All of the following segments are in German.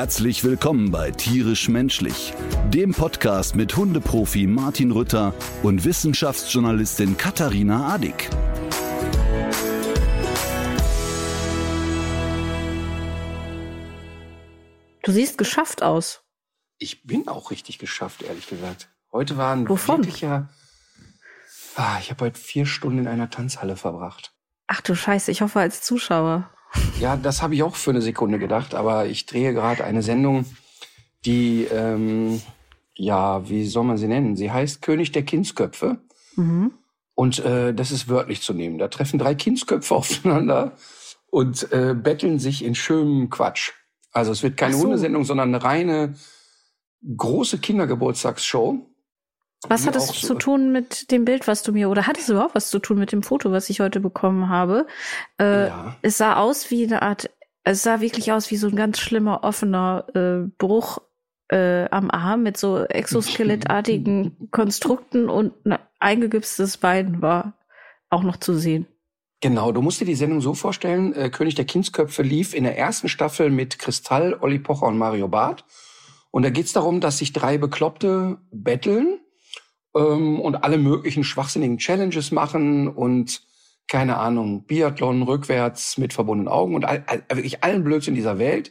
Herzlich willkommen bei Tierisch Menschlich, dem Podcast mit Hundeprofi Martin Rütter und Wissenschaftsjournalistin Katharina Adick. Du siehst geschafft aus. Ich bin auch richtig geschafft, ehrlich gesagt. Heute war ein Wovon? wirklicher. Ah, ich habe heute vier Stunden in einer Tanzhalle verbracht. Ach du Scheiße, ich hoffe als Zuschauer. Ja, das habe ich auch für eine Sekunde gedacht, aber ich drehe gerade eine Sendung, die, ähm, ja, wie soll man sie nennen? Sie heißt König der Kindsköpfe. Mhm. Und äh, das ist wörtlich zu nehmen. Da treffen drei Kindsköpfe aufeinander und äh, betteln sich in schönem Quatsch. Also es wird keine so. Hundesendung, sondern eine reine große Kindergeburtstagsshow. Was hat es zu tun mit dem Bild, was du mir, oder hat es überhaupt was zu tun mit dem Foto, was ich heute bekommen habe? Äh, Ja. Es sah aus wie eine Art, es sah wirklich aus wie so ein ganz schlimmer offener äh, Bruch äh, am Arm mit so exoskelettartigen Konstrukten und ein eingegipstes Bein war auch noch zu sehen. Genau, du musst dir die Sendung so vorstellen, äh, König der Kindsköpfe lief in der ersten Staffel mit Kristall, Olli Pocher und Mario Barth. Und da geht's darum, dass sich drei Bekloppte betteln ähm, und alle möglichen schwachsinnigen Challenges machen und keine Ahnung, Biathlon rückwärts mit verbundenen Augen und all, all, wirklich allen Blödsinn dieser Welt.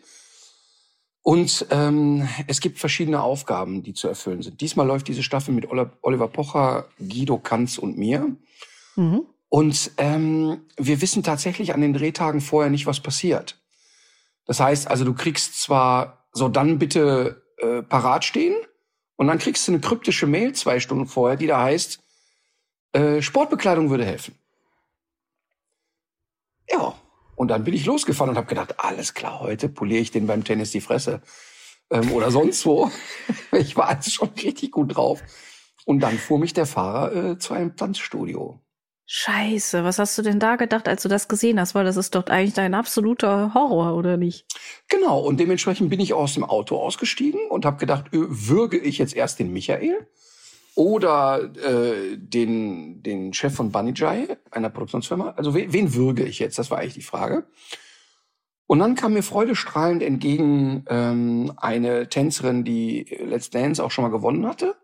Und ähm, es gibt verschiedene Aufgaben, die zu erfüllen sind. Diesmal läuft diese Staffel mit Oliver Pocher, Guido Kanz und mir. Mhm. Und ähm, wir wissen tatsächlich an den Drehtagen vorher nicht, was passiert. Das heißt also, du kriegst zwar so dann bitte äh, parat stehen und dann kriegst du eine kryptische Mail zwei Stunden vorher, die da heißt, äh, Sportbekleidung würde helfen. Ja, und dann bin ich losgefahren und habe gedacht, alles klar, heute poliere ich den beim Tennis die Fresse ähm, oder sonst wo. ich war also schon richtig gut drauf. Und dann fuhr mich der Fahrer äh, zu einem Tanzstudio. Scheiße, was hast du denn da gedacht, als du das gesehen hast? Weil das ist doch eigentlich dein absoluter Horror, oder nicht? Genau, und dementsprechend bin ich aus dem Auto ausgestiegen und habe gedacht, äh, würge ich jetzt erst den Michael oder äh, den, den Chef von Banijay, einer Produktionsfirma. Also wen, wen würge ich jetzt? Das war eigentlich die Frage. Und dann kam mir freudestrahlend entgegen ähm, eine Tänzerin, die Let's Dance auch schon mal gewonnen hatte.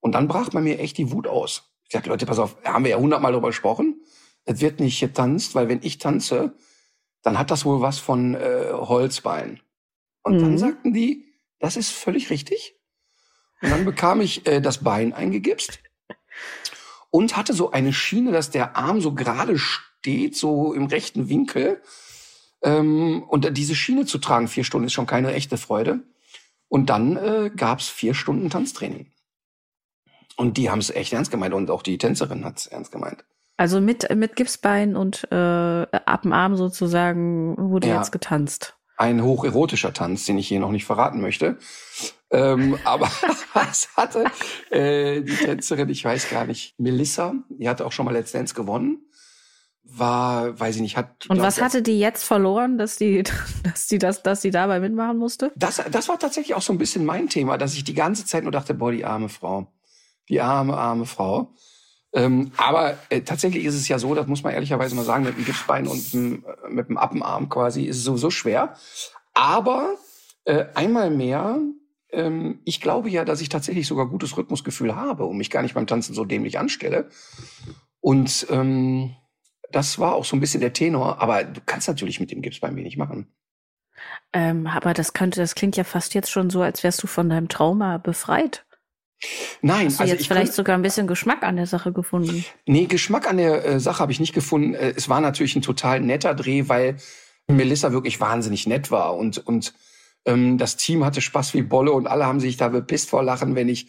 Und dann brach bei mir echt die Wut aus. Ich sagte, Leute, pass auf, haben wir ja hundertmal drüber gesprochen. Es wird nicht getanzt, weil wenn ich tanze, dann hat das wohl was von äh, Holzbein. Und dann Mhm. sagten die, das ist völlig richtig. Und dann bekam ich äh, das Bein eingegipst und hatte so eine Schiene, dass der Arm so gerade steht, so im rechten Winkel. Ähm, und diese Schiene zu tragen, vier Stunden, ist schon keine echte Freude. Und dann äh, gab's vier Stunden Tanztraining. Und die haben es echt ernst gemeint und auch die Tänzerin hat es ernst gemeint. Also mit, mit Gipsbein und äh, ab dem Arm sozusagen wurde Ja. jetzt getanzt. ein hocherotischer Tanz, den ich hier noch nicht verraten möchte. Ähm, aber was hatte äh, die Tänzerin, ich weiß gar nicht, Melissa, die hatte auch schon mal Let's Dance gewonnen, war, weiß ich nicht, hat. Und was ich, hatte die jetzt verloren, dass die, dass die das, dass die dabei mitmachen musste? Das, das war tatsächlich auch so ein bisschen mein Thema, dass ich die ganze Zeit nur dachte, boah, die arme Frau. Die arme, arme Frau. Ähm, aber äh, tatsächlich ist es ja so, das muss man ehrlicherweise mal sagen, mit dem Gipsbein und dem, äh, mit dem Appenarm quasi ist es sowieso schwer. Aber äh, einmal mehr, ähm, ich glaube ja, dass ich tatsächlich sogar gutes Rhythmusgefühl habe und mich gar nicht beim Tanzen so dämlich anstelle. Und ähm, das war auch so ein bisschen der Tenor. Aber du kannst natürlich mit dem Gipsbein wenig machen. Ähm, aber das könnte, das klingt ja fast jetzt schon so, als wärst du von deinem Trauma befreit. Nein, Hast du also jetzt ich vielleicht sogar ein bisschen Geschmack an der Sache gefunden? Nee, Geschmack an der äh, Sache habe ich nicht gefunden. Äh, es war natürlich ein total netter Dreh, weil Melissa wirklich wahnsinnig nett war und und ähm, das Team hatte Spaß wie Bolle und alle haben sich da bepisst vor Lachen, wenn ich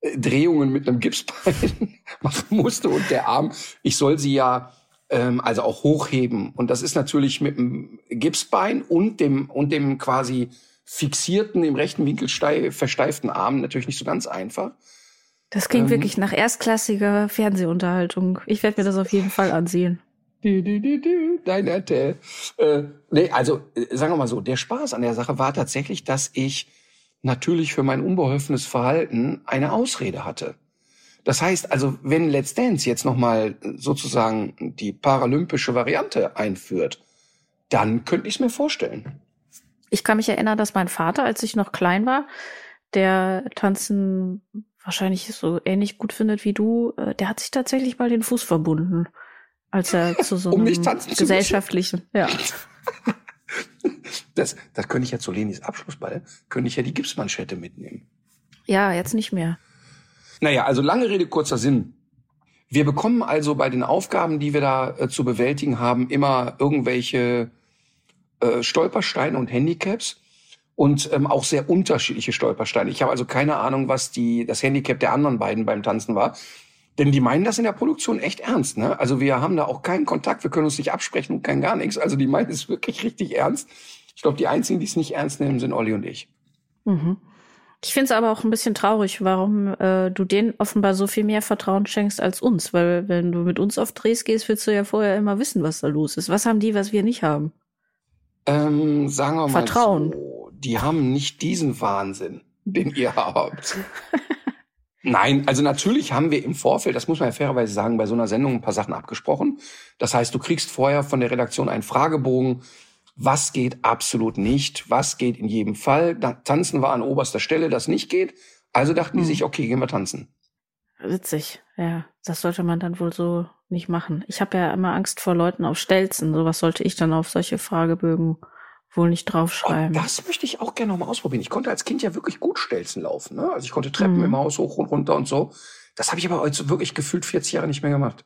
äh, Drehungen mit einem Gipsbein machen musste und der Arm, ich soll sie ja ähm, also auch hochheben und das ist natürlich mit dem Gipsbein und dem und dem quasi fixierten im rechten Winkel stei- versteiften Arm natürlich nicht so ganz einfach. Das klingt Ähm, wirklich nach erstklassiger Fernsehunterhaltung. Ich werde mir das auf jeden Fall ansehen. Du, du, du, du, Dein RTL. Äh, nee, also äh, sagen wir mal so, der Spaß an der Sache war tatsächlich, dass ich natürlich für mein unbeholfenes Verhalten eine Ausrede hatte. Das heißt also, wenn Let's Dance jetzt nochmal sozusagen die paralympische Variante einführt, dann könnte ich es mir vorstellen. Ich kann mich erinnern, dass mein Vater, als ich noch klein war, der Tanzen wahrscheinlich so ähnlich gut findet wie du, äh, der hat sich tatsächlich mal den Fuß verbunden, als er zu so Um einem gesellschaftlichen, ja. Das, das könnte ich ja zu Lenis Abschlussball, könnte ich ja die Gipsmanschette mitnehmen. Ja, jetzt nicht mehr. Naja, also lange Rede, kurzer Sinn. Wir bekommen also bei den Aufgaben, die wir da äh, zu bewältigen haben, immer irgendwelche äh, Stolpersteine und Handicaps und ähm, auch sehr unterschiedliche Stolpersteine. Ich habe also keine Ahnung, was die, das Handicap der anderen beiden beim Tanzen war. Denn die meinen das in der Produktion echt ernst. Ne? Also wir haben da auch keinen Kontakt, wir können uns nicht absprechen und kein gar nichts. Also die meinen es wirklich richtig ernst. Ich glaube, die einzigen, die es nicht ernst nehmen, sind Olli und ich. Mhm. Ich finde es aber auch ein bisschen traurig, warum äh, du denen offenbar so viel mehr Vertrauen schenkst als uns. Weil wenn du mit uns auf Drehs gehst, willst du ja vorher immer wissen, was da los ist. Was haben die, was wir nicht haben? Ähm, sagen wir mal Vertrauen. so, die haben nicht diesen Wahnsinn, den ihr habt. Nein, also natürlich haben wir im Vorfeld, das muss man ja fairerweise sagen, bei so einer Sendung ein paar Sachen abgesprochen. Das heißt, du kriegst vorher von der Redaktion einen Fragebogen. Was geht absolut nicht? Was geht in jedem Fall? Da, tanzen war an oberster Stelle, das nicht geht. Also dachten die Hm. sich, okay, gehen wir tanzen. Witzig, ja. Das sollte man dann wohl so nicht machen. Ich habe ja immer Angst vor Leuten auf Stelzen. Sowas sollte ich dann auf solche Fragebögen wohl nicht Oh, draufschreiben. das möchte ich auch gerne mal ausprobieren. Ich konnte als Kind ja wirklich gut Stelzen laufen. Ne? Also ich konnte Treppen Mhm. im Haus hoch und runter und so. Das habe ich aber heute wirklich gefühlt 40 Jahre nicht mehr gemacht.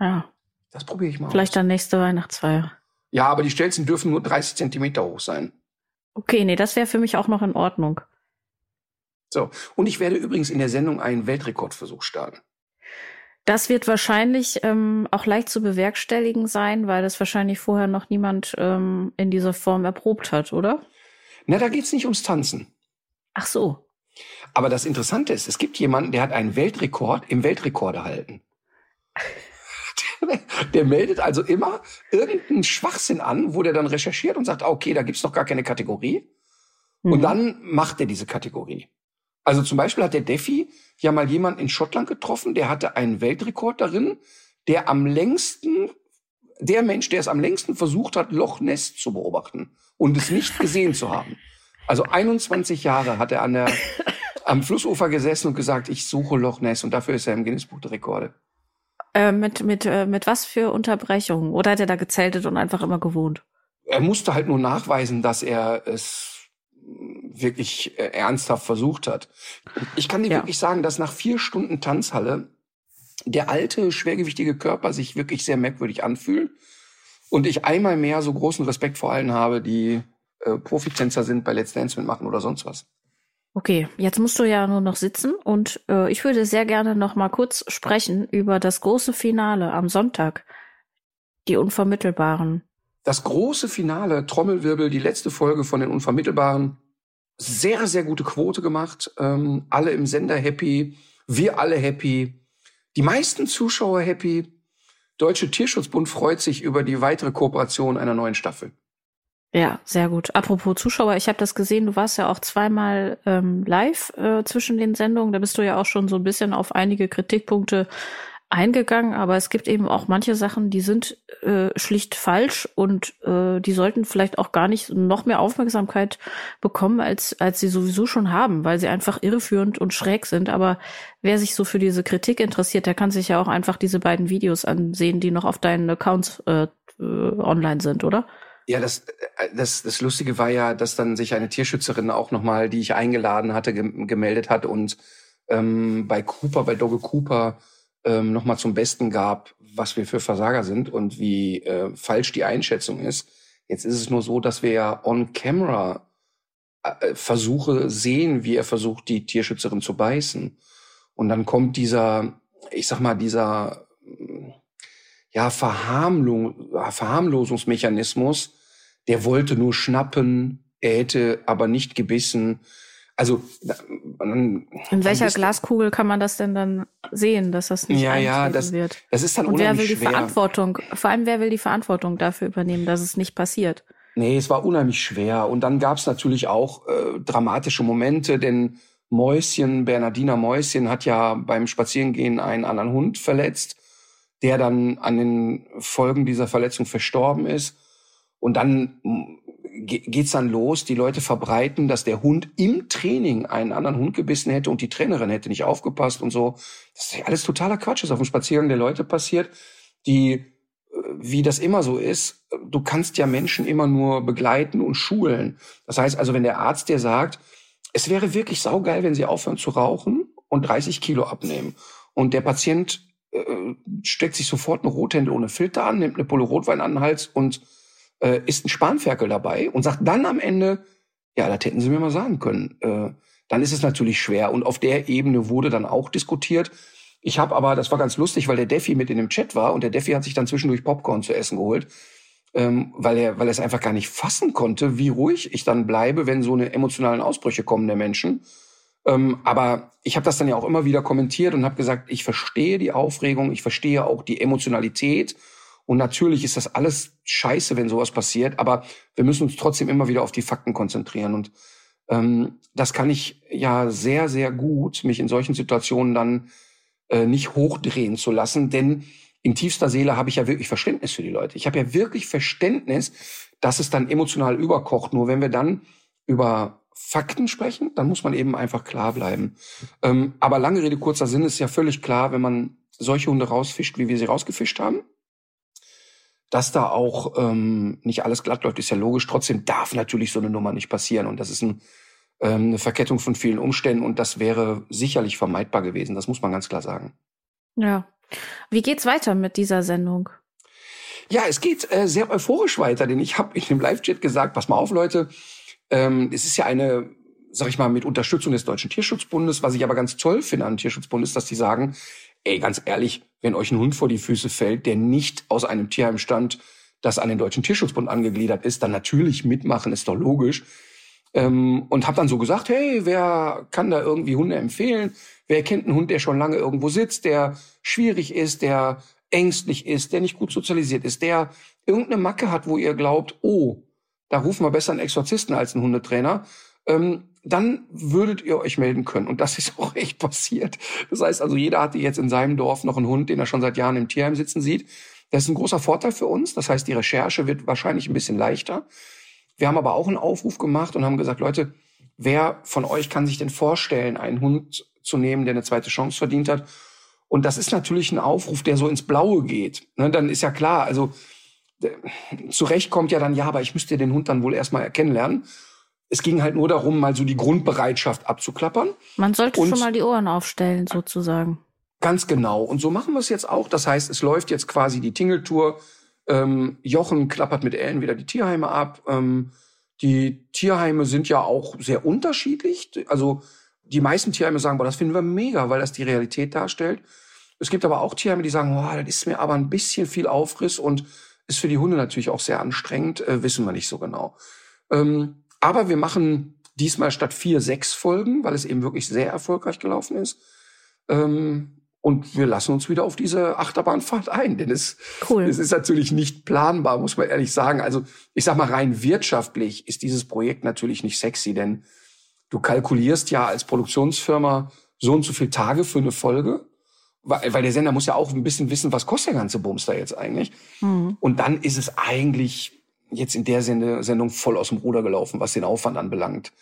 ja, Das probiere ich mal vielleicht aus. dann nächste Weihnachtsfeier. Ja, aber die Stelzen dürfen nur 30 Zentimeter hoch sein. Okay, nee, das wäre für mich auch noch in Ordnung. So. Und ich werde übrigens in der Sendung einen Weltrekordversuch starten. Das wird wahrscheinlich ähm, auch leicht zu bewerkstelligen sein, weil das wahrscheinlich vorher noch niemand ähm, in dieser Form erprobt hat, oder? Na, da geht's nicht ums Tanzen. Ach so. Aber das Interessante ist, es gibt jemanden, der hat einen Weltrekord im Weltrekorde halten. Der, der meldet also immer irgendeinen Schwachsinn an, wo der dann recherchiert und sagt, ah, okay, da gibt's noch gar keine Kategorie. Und Mhm. dann macht er diese Kategorie. Also zum Beispiel hat der Defi ja mal jemanden in Schottland getroffen, der hatte einen Weltrekord darin, der am längsten, der Mensch, der es am längsten versucht hat, Loch Ness zu beobachten und es nicht gesehen zu haben. Also 21 Jahre hat er an der, am Flussufer gesessen und gesagt, ich suche Loch Ness und dafür ist er im Guinness-Buch der Rekorde. Äh, mit, mit, äh, mit was für Unterbrechungen? Oder hat er da gezeltet und einfach immer gewohnt? Er musste halt nur nachweisen, dass er es wirklich äh, ernsthaft versucht hat. Ich kann dir Ja. wirklich sagen, dass nach vier Stunden Tanzhalle der alte, schwergewichtige Körper sich wirklich sehr merkwürdig anfühlt und ich einmal mehr so großen Respekt vor allen habe, die äh, Profitänzer sind, bei Let's Dance mitmachen oder sonst was. Okay, jetzt musst du ja nur noch sitzen und äh, ich würde sehr gerne noch mal kurz sprechen über das große Finale am Sonntag. Die Unvermittelbaren. Das große Finale, Trommelwirbel, die letzte Folge von den Unvermittelbaren, sehr, sehr gute Quote gemacht. Ähm, alle im Sender happy, wir alle happy, die meisten Zuschauer happy. Deutsche Tierschutzbund freut sich über die weitere Kooperation einer neuen Staffel. Ja, sehr gut. Apropos Zuschauer, ich habe das gesehen, du warst ja auch zweimal ähm, live äh, zwischen den Sendungen. Da bist du ja auch schon so ein bisschen auf einige Kritikpunkte eingegangen, aber es gibt eben auch manche Sachen, die sind äh, schlicht falsch und äh, die sollten vielleicht auch gar nicht noch mehr Aufmerksamkeit bekommen, als, als sie sowieso schon haben, weil sie einfach irreführend und schräg sind. Aber wer sich so für diese Kritik interessiert, der kann sich ja auch einfach diese beiden Videos ansehen, die noch auf deinen Accounts äh, äh, online sind, oder? Ja, das, äh, das, das Lustige war ja, dass dann sich eine Tierschützerin auch nochmal, die ich eingeladen hatte, gem- gemeldet hat und ähm, bei Cooper, bei Dogge Cooper ähm, nochmal zum Besten gab, was wir für Versager sind und wie äh, falsch die Einschätzung ist. Jetzt ist es nur so, dass wir ja on camera äh, Versuche sehen, wie er versucht, die Tierschützerin zu beißen. Und dann kommt dieser, ich sag mal, dieser mm, ja, Verharmlung, Verharmlosungsmechanismus, der wollte nur schnappen, er hätte aber nicht gebissen. Also in welcher Glaskugel kann man das denn dann sehen, dass das nicht ja, ja, das, wird? Das ist dann Und wer will die schwer. Verantwortung? Vor allem wer will die Verantwortung dafür übernehmen, dass es nicht passiert? Nee, es war unheimlich schwer. Und dann gab es natürlich auch äh, dramatische Momente, denn Mäuschen, Bernardiner Mäuschen, hat ja beim Spazierengehen einen anderen Hund verletzt, der dann an den Folgen dieser Verletzung verstorben ist. Und dann geht's dann los, die Leute verbreiten, dass der Hund im Training einen anderen Hund gebissen hätte und die Trainerin hätte nicht aufgepasst und so. Das ist alles totaler Quatsch, ist auf dem Spaziergang der Leute passiert, die, äh, wie das immer so ist, du kannst ja Menschen immer nur begleiten und schulen. Das heißt also, wenn der Arzt dir sagt, es wäre wirklich saugeil, wenn sie aufhören zu rauchen und 30 Kilo abnehmen und der Patient äh, steckt sich sofort eine Rothände ohne Filter an, nimmt eine Pulle Rotwein an den Hals und äh, ist ein Spanferkel dabei und sagt dann am Ende, ja, das hätten Sie mir mal sagen können. Äh, dann ist es natürlich schwer. Und auf der Ebene wurde dann auch diskutiert. Ich habe aber, das war ganz lustig, weil der Defi mit in dem Chat war und der Defi hat sich dann zwischendurch Popcorn zu essen geholt, ähm, weil er, weil er es einfach gar nicht fassen konnte, wie ruhig ich dann bleibe, wenn so eine emotionalen Ausbrüche kommen der Menschen. Ähm, aber ich habe das dann ja auch immer wieder kommentiert und habe gesagt, ich verstehe die Aufregung, ich verstehe auch die Emotionalität und natürlich ist das alles scheiße, wenn sowas passiert, aber wir müssen uns trotzdem immer wieder auf die Fakten konzentrieren. Und ähm, das kann ich ja sehr, sehr gut, mich in solchen Situationen dann äh, nicht hochdrehen zu lassen, denn in tiefster Seele habe ich ja wirklich Verständnis für die Leute. Ich habe ja wirklich Verständnis, dass es dann emotional überkocht. Nur wenn wir dann über Fakten sprechen, dann muss man eben einfach klar bleiben. Ähm, aber lange Rede, kurzer Sinn ist ja völlig klar, wenn man solche Hunde rausfischt, wie wir sie rausgefischt haben, dass da auch ähm, nicht alles glatt läuft, ist ja logisch. Trotzdem darf natürlich so eine Nummer nicht passieren. Und das ist ein, ähm, eine Verkettung von vielen Umständen und das wäre sicherlich vermeidbar gewesen. Das muss man ganz klar sagen. Ja. Wie geht's weiter mit dieser Sendung? Ja, es geht äh, sehr euphorisch weiter, denn ich habe in dem Live-Chat gesagt, pass mal auf, Leute, ähm, es ist ja eine, sag ich mal, mit Unterstützung des Deutschen Tierschutzbundes, was ich aber ganz toll finde an Tierschutzbund ist, dass die sagen, ey, ganz ehrlich, wenn euch ein Hund vor die Füße fällt, der nicht aus einem Tierheim stammt, das an den Deutschen Tierschutzbund angegliedert ist, dann natürlich mitmachen, ist doch logisch. Ähm, und habe dann so gesagt, hey, wer kann da irgendwie Hunde empfehlen? Wer kennt einen Hund, der schon lange irgendwo sitzt, der schwierig ist, der ängstlich ist, der nicht gut sozialisiert ist, der irgendeine Macke hat, wo ihr glaubt, oh, da rufen wir besser einen Exorzisten als einen Hundetrainer. Ähm, dann würdet ihr euch melden können. Und das ist auch echt passiert. Das heißt also, jeder hatte jetzt in seinem Dorf noch einen Hund, den er schon seit Jahren im Tierheim sitzen sieht. Das ist ein großer Vorteil für uns. Das heißt, die Recherche wird wahrscheinlich ein bisschen leichter. Wir haben aber auch einen Aufruf gemacht und haben gesagt, Leute, wer von euch kann sich denn vorstellen, einen Hund zu nehmen, der eine zweite Chance verdient hat? Und das ist natürlich ein Aufruf, der so ins Blaue geht. Ne, dann ist ja klar, also zurecht kommt ja dann, ja, aber ich müsste den Hund dann wohl erstmal kennenlernen. Es ging halt nur darum, mal so die Grundbereitschaft abzuklappern. Man sollte und schon mal die Ohren aufstellen, sozusagen. Ganz genau. Und so machen wir es jetzt auch. Das heißt, es läuft jetzt quasi die Tingeltour. Ähm, Jochen klappert mit Ellen wieder die Tierheime ab. Ähm, die Tierheime sind ja auch sehr unterschiedlich. Also die meisten Tierheime sagen, boah, das finden wir mega, weil das die Realität darstellt. Es gibt aber auch Tierheime, die sagen, boah, das ist mir aber ein bisschen viel Aufriss und ist für die Hunde natürlich auch sehr anstrengend, äh, wissen wir nicht so genau. Ähm, aber wir machen diesmal statt vier, sechs Folgen, weil es eben wirklich sehr erfolgreich gelaufen ist. Ähm, und wir lassen uns wieder auf diese Achterbahnfahrt ein, denn es, cool. es ist natürlich nicht planbar, muss man ehrlich sagen. Also ich sag mal rein wirtschaftlich ist dieses Projekt natürlich nicht sexy, denn du kalkulierst ja als Produktionsfirma so und so viele Tage für eine Folge, weil, weil der Sender muss ja auch ein bisschen wissen, was kostet der ganze Bums da jetzt eigentlich. Mhm. Und dann ist es eigentlich jetzt in der Sendung voll aus dem Ruder gelaufen, was den Aufwand anbelangt.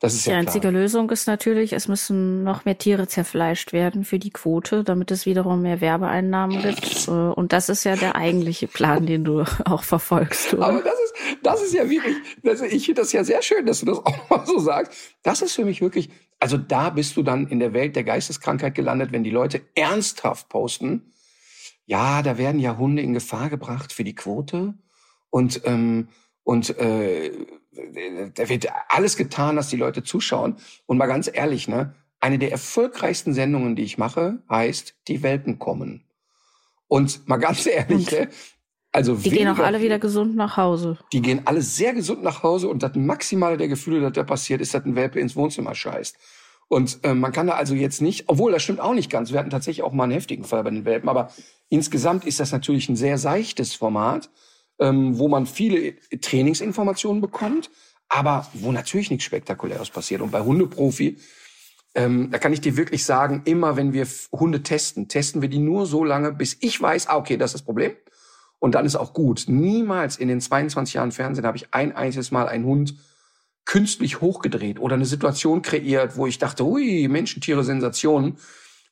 Das ist die ja einzige Lösung ist natürlich, es müssen noch mehr Tiere zerfleischt werden für die Quote, damit es wiederum mehr Werbeeinnahmen gibt. Äh, und das ist ja der eigentliche Plan, den du auch verfolgst. Oder? Aber das ist, das ist ja wirklich, also ich finde das ja sehr schön, dass du das auch mal so sagst. Das ist für mich wirklich, also da bist du dann in der Welt der Geisteskrankheit gelandet, wenn die Leute ernsthaft posten, ja, da werden ja Hunde in Gefahr gebracht für die Quote und ähm, und äh, da wird alles getan, dass die Leute zuschauen. Und mal ganz ehrlich, ne, eine der erfolgreichsten Sendungen, die ich mache, heißt Die Welpen kommen. Und mal ganz ehrlich, ne, Also Die gehen auch weniger- alle wieder gesund nach Hause. Die gehen alle sehr gesund nach Hause und das Maximale der Gefühle, das da passiert, ist, dass ein Welpe ins Wohnzimmer scheißt. Und äh, man kann da also jetzt nicht, obwohl das stimmt auch nicht ganz. Wir hatten tatsächlich auch mal einen heftigen Fall bei den Welpen, aber insgesamt ist das natürlich ein sehr seichtes Format, ähm, wo man viele Trainingsinformationen bekommt, aber wo natürlich nichts Spektakuläres passiert. Und bei Hundeprofi, ähm, da kann ich dir wirklich sagen, immer wenn wir Hunde testen, testen wir die nur so lange, bis ich weiß, ah, okay, das ist das Problem. Und dann ist auch gut. Niemals in den 22 Jahren Fernsehen habe ich ein einziges Mal einen Hund künstlich hochgedreht oder eine Situation kreiert, wo ich dachte, hui, Menschen, Tiere, Sensationen.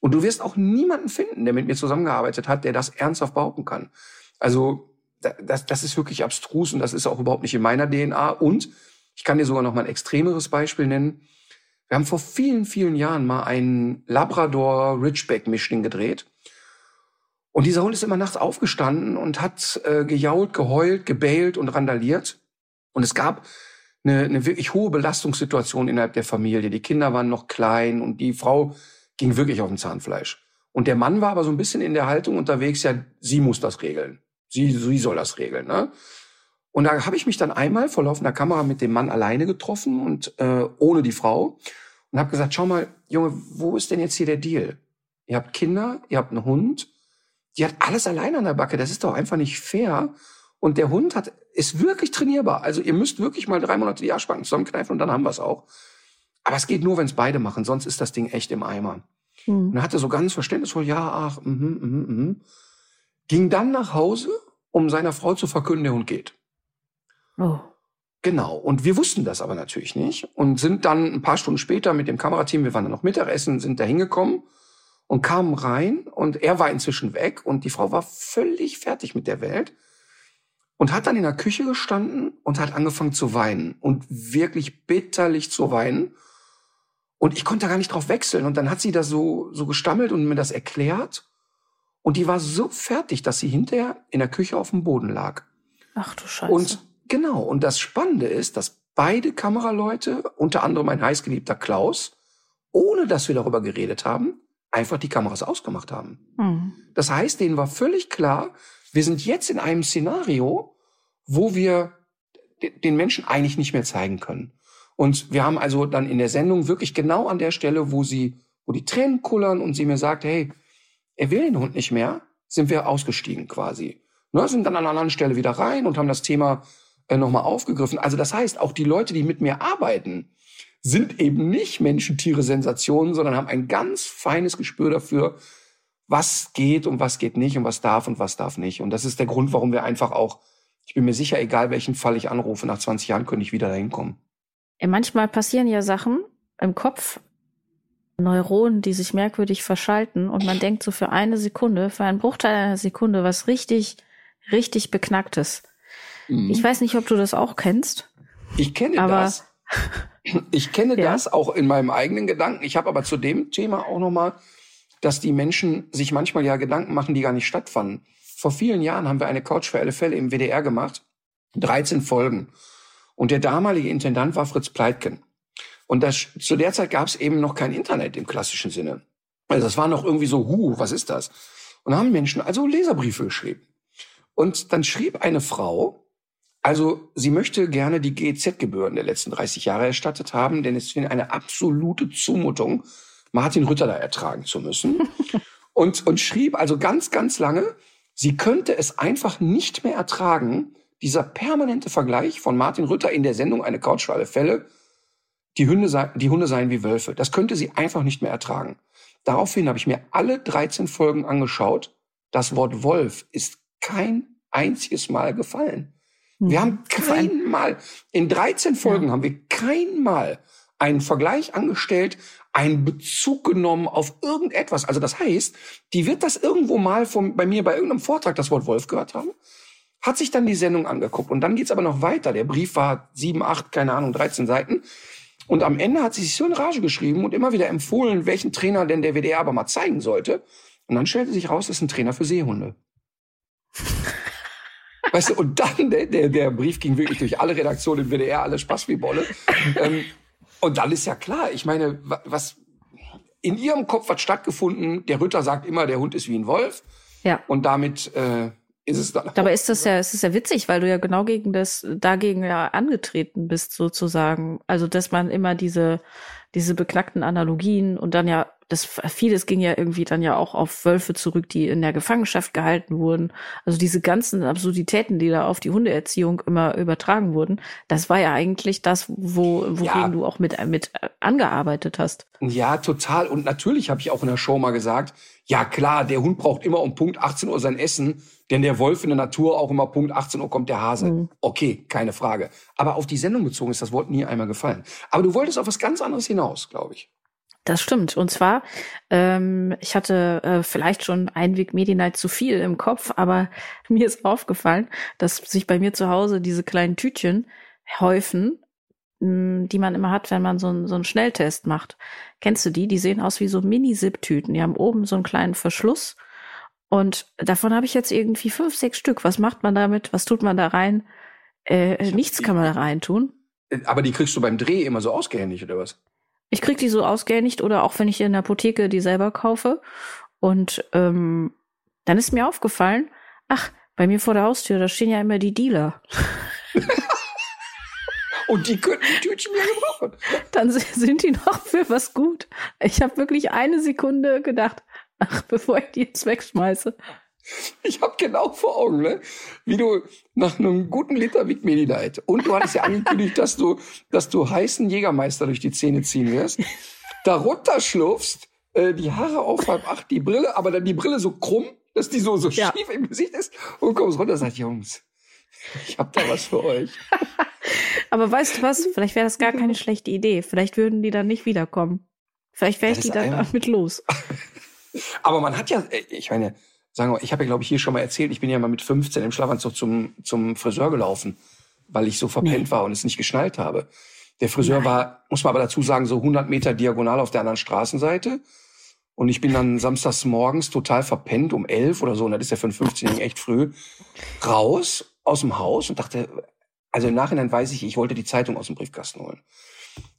Und du wirst auch niemanden finden, der mit mir zusammengearbeitet hat, der das ernsthaft behaupten kann. Also das, das ist wirklich abstrus und das ist auch überhaupt nicht in meiner DNA. Und ich kann dir sogar noch mal ein extremeres Beispiel nennen. Wir haben vor vielen, vielen Jahren mal einen Labrador Ridgeback Mischling gedreht. Und dieser Hund ist immer nachts aufgestanden und hat äh, gejault, geheult, gebellt und randaliert. Und es gab eine, eine wirklich hohe Belastungssituation innerhalb der Familie. Die Kinder waren noch klein und die Frau ging wirklich auf dem Zahnfleisch. Und der Mann war aber so ein bisschen in der Haltung unterwegs, ja, sie muss das regeln. Sie, sie soll das regeln. Ne? Und da habe ich mich dann einmal vor laufender Kamera mit dem Mann alleine getroffen und äh, ohne die Frau und habe gesagt, schau mal, Junge, wo ist denn jetzt hier der Deal? Ihr habt Kinder, ihr habt einen Hund, die hat alles allein an der Backe. Das ist doch einfach nicht fair. Und der Hund hat, ist wirklich trainierbar. Also ihr müsst wirklich mal drei Monate die Arschbacken zusammenkneifen und dann haben wir es auch. Aber es geht nur, wenn es beide machen, sonst ist das Ding echt im Eimer. Und Hm. er hatte so ganz verständnisvoll, ja, ach, mhm, mhm, mhm. Ging dann nach Hause, um seiner Frau zu verkünden, der Hund geht. Oh. Genau. Und wir wussten das aber natürlich nicht und sind dann ein paar Stunden später mit dem Kamerateam, wir waren dann noch Mittagessen, sind da hingekommen und kamen rein und er war inzwischen weg und die Frau war völlig fertig mit der Welt und hat dann in der Küche gestanden und hat angefangen zu weinen und wirklich bitterlich zu weinen. Und ich konnte da gar nicht drauf wechseln. Und dann hat sie da so, so gestammelt und mir das erklärt. Und die war so fertig, dass sie hinterher in der Küche auf dem Boden lag. Ach du Scheiße. Und genau, und das Spannende ist, dass beide Kameraleute, unter anderem mein heißgeliebter Klaus, ohne dass wir darüber geredet haben, einfach die Kameras ausgemacht haben. hm. Das heißt, denen war völlig klar, wir sind jetzt in einem Szenario, wo wir de- den Menschen eigentlich nicht mehr zeigen können. Und wir haben also dann in der Sendung wirklich genau an der Stelle, wo sie, wo die Tränen kullern und sie mir sagt, hey, er will den Hund nicht mehr, sind wir ausgestiegen quasi. Ne, sind dann an einer anderen Stelle wieder rein und haben das Thema äh, nochmal aufgegriffen. Also das heißt, auch die Leute, die mit mir arbeiten, sind eben nicht Menschen, Tiere, Sensationen, sondern haben ein ganz feines Gespür dafür, was geht und was geht nicht und was darf und was darf nicht. Und das ist der Grund, warum wir einfach auch, ich bin mir sicher, egal welchen Fall ich anrufe, nach 20 Jahren könnte ich wieder dahin kommen. Ja, manchmal passieren ja Sachen im Kopf, Neuronen, die sich merkwürdig verschalten und man denkt so für eine Sekunde, für einen Bruchteil einer Sekunde was richtig, richtig beknacktes. Mhm. Ich weiß nicht, ob du das auch kennst. Ich kenne Aber- das. Ich kenne Ja. das auch in meinem eigenen Gedanken. Ich habe aber zu dem Thema auch noch mal, dass die Menschen sich manchmal ja Gedanken machen, die gar nicht stattfanden. Vor vielen Jahren haben wir eine Couch für alle Fälle im WDR gemacht. 13 Folgen. Und der damalige Intendant war Fritz Pleitgen. Und das, zu der Zeit gab es eben noch kein Internet im klassischen Sinne. Also das war noch irgendwie so, hu, was ist das? Und da haben Menschen also Leserbriefe geschrieben. Und dann schrieb eine Frau, also sie möchte gerne die GEZ-Gebühren der letzten 30 Jahre erstattet haben, denn es wäre eine absolute Zumutung, Martin Rütter da ertragen zu müssen. und, und schrieb also ganz, ganz lange, sie könnte es einfach nicht mehr ertragen, dieser permanente Vergleich von Martin Rütter in der Sendung Eine Couch für alle Fälle, die Hunde, sei, die Hunde seien wie Wölfe. Das könnte sie einfach nicht mehr ertragen. Daraufhin habe ich mir alle 13 Folgen angeschaut. Das Wort Wolf ist kein einziges Mal gefallen. Wir haben Vor allem- kein Mal, in 13 Folgen haben wir kein Mal einen Vergleich angestellt, einen Bezug genommen auf irgendetwas. Also das heißt, die wird das irgendwo mal vom, bei mir bei irgendeinem Vortrag das Wort Wolf gehört haben, hat sich dann die Sendung angeguckt und dann geht's aber noch weiter. Der Brief war sieben, acht, keine Ahnung, 13 Seiten. Und am Ende hat sie sich so in Rage geschrieben und immer wieder empfohlen, welchen Trainer denn der WDR aber mal zeigen sollte. Und dann stellte sich raus, das ist ein Trainer für Seehunde. Weißt du, und dann, der, der, der Brief ging wirklich durch alle Redaktionen im WDR, alle Spaß wie Bolle. ähm, und dann ist ja klar, ich meine, wa- was in ihrem Kopf hat stattgefunden, der Ritter sagt immer, der Hund ist wie ein Wolf. Ja. Und damit äh, ist es dann. Dabei ist das ja, es ist ja witzig, weil du ja genau gegen das, dagegen ja angetreten bist, sozusagen. Also, dass man immer diese, diese beknackten Analogien und dann ja das vieles ging ja irgendwie dann ja auch auf Wölfe zurück, die in der Gefangenschaft gehalten wurden. Also diese ganzen Absurditäten, die da auf die Hundeerziehung immer übertragen wurden, das war ja eigentlich das, wo worin ja. du auch mit mit angearbeitet hast. Ja, total. Und natürlich habe ich auch in der Show mal gesagt, ja klar, der Hund braucht immer um Punkt 18 Uhr sein Essen, denn der Wolf in der Natur auch immer Punkt 18 Uhr kommt der Hase. Mhm. Okay, keine Frage. Aber auf die Sendung bezogen ist das Wort nie einmal gefallen. Aber du wolltest auf was ganz anderes hinaus, glaube ich. Das stimmt. Und zwar, ähm, ich hatte äh, vielleicht schon Einweg Medi-Night zu viel im Kopf, aber mir ist aufgefallen, dass sich bei mir zu Hause diese kleinen Tütchen häufen, mh, hm, die man immer hat, wenn man so, ein, so einen Schnelltest macht. Kennst du die? Die sehen aus wie so Mini-Zip-Tüten. Die haben oben so einen kleinen Verschluss. Und davon habe ich jetzt irgendwie fünf, sechs Stück. Was macht man damit? Was tut man da rein? Äh, nichts kann man da rein tun. Aber die kriegst du beim Dreh immer so ausgehändigt, oder was? Ich krieg die so ausgehändigt oder auch wenn ich in der Apotheke die selber kaufe. Und ähm, dann ist mir aufgefallen, ach, bei mir vor der Haustür, da stehen ja immer die Dealer. Und die könnten die Tütchen ja gebrauchen. Dann sind die noch für was gut. Ich habe wirklich eine Sekunde gedacht, ach, bevor ich die jetzt wegschmeiße. Ich habe genau vor Augen, ne? wie du nach einem guten Liter Vic Medi Light und du hattest ja angekündigt, dass du, dass du heißen Jägermeister durch die Zähne ziehen wirst, darunter schlurfst, äh, die Haare auf halb acht, die Brille, aber dann die Brille so krumm, dass die so, so ja. schief im Gesicht ist und kommst runter und sagst, Jungs, ich hab da was für euch. aber weißt du was? Vielleicht wäre das gar keine schlechte Idee. Vielleicht würden die dann nicht wiederkommen. Vielleicht wäre ich die dann damit los. aber man hat ja, äh, ich meine, sagen wir, ich habe ja, glaube ich, hier schon mal erzählt, ich bin ja mal mit 15 im Schlafanzug zum, zum Friseur gelaufen, weil ich so verpennt nee. war und es nicht geschnallt habe. Der Friseur Nein. war, muss man aber dazu sagen, so 100 Meter diagonal auf der anderen Straßenseite. Und ich bin dann samstags morgens total verpennt um elf oder so, und das ist ja für einen 15-Jährigen echt früh, raus aus dem Haus und dachte, also im Nachhinein weiß ich, ich wollte die Zeitung aus dem Briefkasten holen.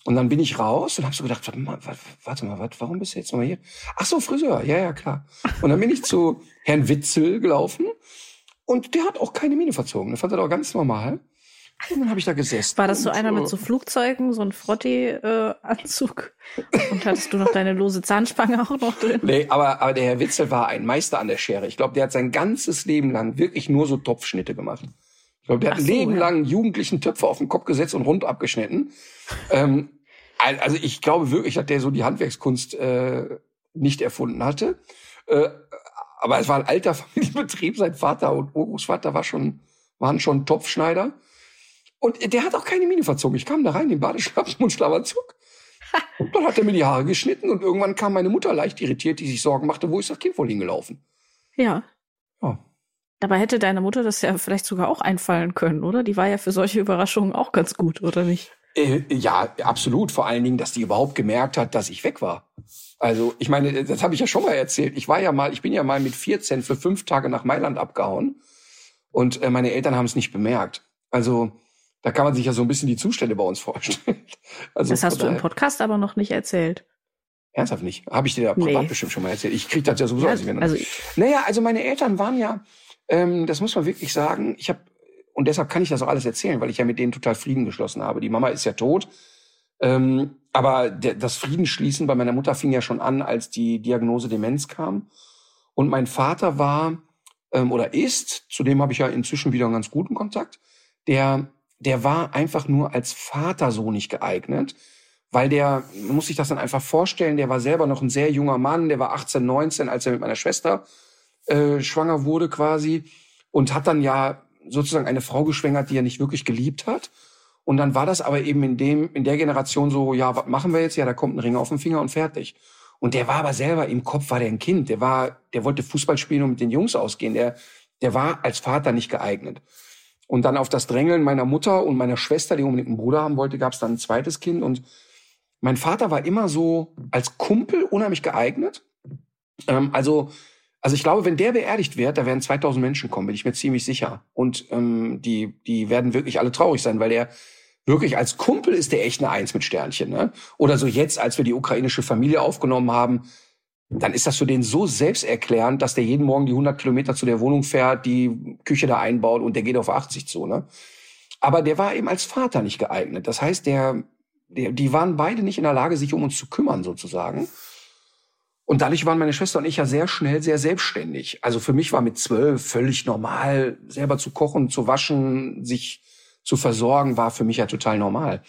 Und dann bin ich raus und habe so gedacht, warte mal, warte mal, warte, warum bist du jetzt nochmal hier? Ach so, Friseur, ja, ja, klar. Und dann bin ich zu Herrn Witzel gelaufen und der hat auch keine Miene verzogen. Der fand das auch ganz normal. Und dann habe ich da gesessen. War das so einer mit so Flugzeugen, so ein Frotti-Anzug? Äh, und hattest du noch deine lose Zahnspange auch noch drin? Nee, aber, aber der Herr Witzel war ein Meister an der Schere. Ich glaube, der hat sein ganzes Leben lang wirklich nur so Topfschnitte gemacht. Glaube, der hat so, ein Leben ja. lang jugendlichen Töpfe auf den Kopf gesetzt und rund abgeschnitten. ähm, also ich glaube wirklich, dass der so die Handwerkskunst äh, nicht erfunden hatte. Äh, aber es war ein alter Familienbetrieb. Sein Vater und Urgroßvater war schon, waren schon Topfschneider. Und der hat auch keine Miene verzogen. Ich kam da rein, den Badeschlappen und Schlafanzug. Und dann hat er mir die Haare geschnitten und irgendwann kam meine Mutter leicht irritiert, die sich Sorgen machte, wo ist das Kind wohl hingelaufen? Ja. Ja. Dabei hätte deine Mutter das ja vielleicht sogar auch einfallen können, oder? Die war ja für solche Überraschungen auch ganz gut, oder nicht? Äh, ja, absolut. Vor allen Dingen, dass die überhaupt gemerkt hat, dass ich weg war. Also ich meine, das habe ich ja schon mal erzählt. Ich war ja mal, ich bin ja mal mit 14 für fünf Tage nach Mailand abgehauen und äh, meine Eltern haben es nicht bemerkt. Also da kann man sich ja so ein bisschen die Zustände bei uns vorstellen. Also, das hast du im Podcast aber noch nicht erzählt. Ernsthaft nicht? Habe ich dir ja privat nee. bestimmt schon mal erzählt. Ich krieg das ja sowieso. Ja, also, naja, also meine Eltern waren ja, ähm, das muss man wirklich sagen, ich habe und deshalb kann ich das auch alles erzählen, weil ich ja mit denen total Frieden geschlossen habe. Die Mama ist ja tot. Ähm, aber der, das Friedensschließen bei meiner Mutter fing ja schon an, als die Diagnose Demenz kam. Und mein Vater war ähm, oder ist, zu dem habe ich ja inzwischen wieder einen ganz guten Kontakt, der, der war einfach nur als Vater so nicht geeignet, weil der, man muss sich das dann einfach vorstellen, der war selber noch ein sehr junger Mann, der war 18, 19, als er mit meiner Schwester äh, schwanger wurde quasi und hat dann ja sozusagen eine Frau geschwängert, die er nicht wirklich geliebt hat. Und dann war das aber eben in dem, in der Generation so, ja, was machen wir jetzt? Ja, da kommt ein Ring auf den Finger und fertig. Und der war aber selber im Kopf war der ein Kind. Der war, der wollte Fußball spielen und mit den Jungs ausgehen. Der, der war als Vater nicht geeignet. Und dann auf das Drängeln meiner Mutter und meiner Schwester, die unbedingt einen Bruder haben wollte, gab es dann ein zweites Kind. Und mein Vater war immer so als Kumpel unheimlich geeignet. Ähm, also also ich glaube, wenn der beerdigt wird, da werden 2000 Menschen kommen, bin ich mir ziemlich sicher. Und ähm, die, die werden wirklich alle traurig sein, weil der wirklich als Kumpel ist der echt eine Eins mit Sternchen. Ne? Oder so jetzt, als wir die ukrainische Familie aufgenommen haben, dann ist das für den so selbsterklärend, dass der jeden Morgen die 100 Kilometer zu der Wohnung fährt, die Küche da einbaut und der geht auf 80 zu. Ne? Aber der war eben als Vater nicht geeignet. Das heißt, der, der, die waren beide nicht in der Lage, sich um uns zu kümmern sozusagen. Und dadurch waren meine Schwester und ich ja sehr schnell sehr selbstständig. Also für mich war mit zwölf völlig normal, selber zu kochen, zu waschen, sich zu versorgen, war für mich ja total normal.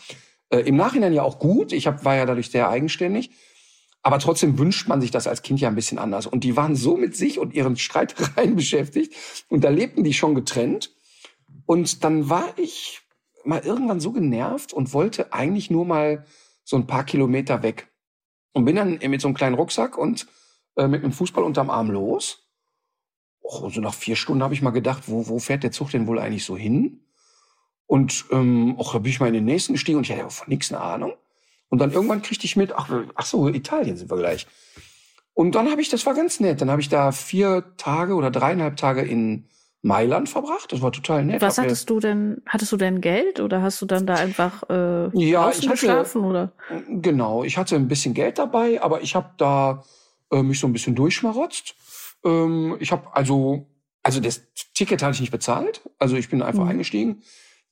Äh, Im Nachhinein ja auch gut. Ich hab, war ja dadurch sehr eigenständig. Aber trotzdem wünscht man sich das als Kind ja ein bisschen anders. Und die waren so mit sich und ihren Streitereien beschäftigt. Und da lebten die schon getrennt. Und dann war ich mal irgendwann so genervt und wollte eigentlich nur mal so ein paar Kilometer weg. Und bin dann mit so einem kleinen Rucksack und äh, mit einem Fußball unterm Arm los. Oh, so nach vier Stunden habe ich mal gedacht, wo, wo fährt der Zug denn wohl eigentlich so hin? Und ähm, auch da bin ich mal in den nächsten gestiegen und ich hatte von nichts eine Ahnung. Und dann irgendwann kriegte ich mit, ach, ach so, Italien sind wir gleich. Und dann habe ich, das war ganz nett, dann habe ich da vier Tage oder dreieinhalb Tage in Mailand verbracht. Das war total nett. Was hattest du denn? Hattest du denn Geld oder hast du dann da einfach äh, ja, draußen hatte, geschlafen oder? Genau, ich hatte ein bisschen Geld dabei, aber ich habe da äh, mich so ein bisschen durchschmarotzt. Ähm, ich habe also, also das Ticket hatte ich nicht bezahlt, also ich bin einfach Mhm. eingestiegen.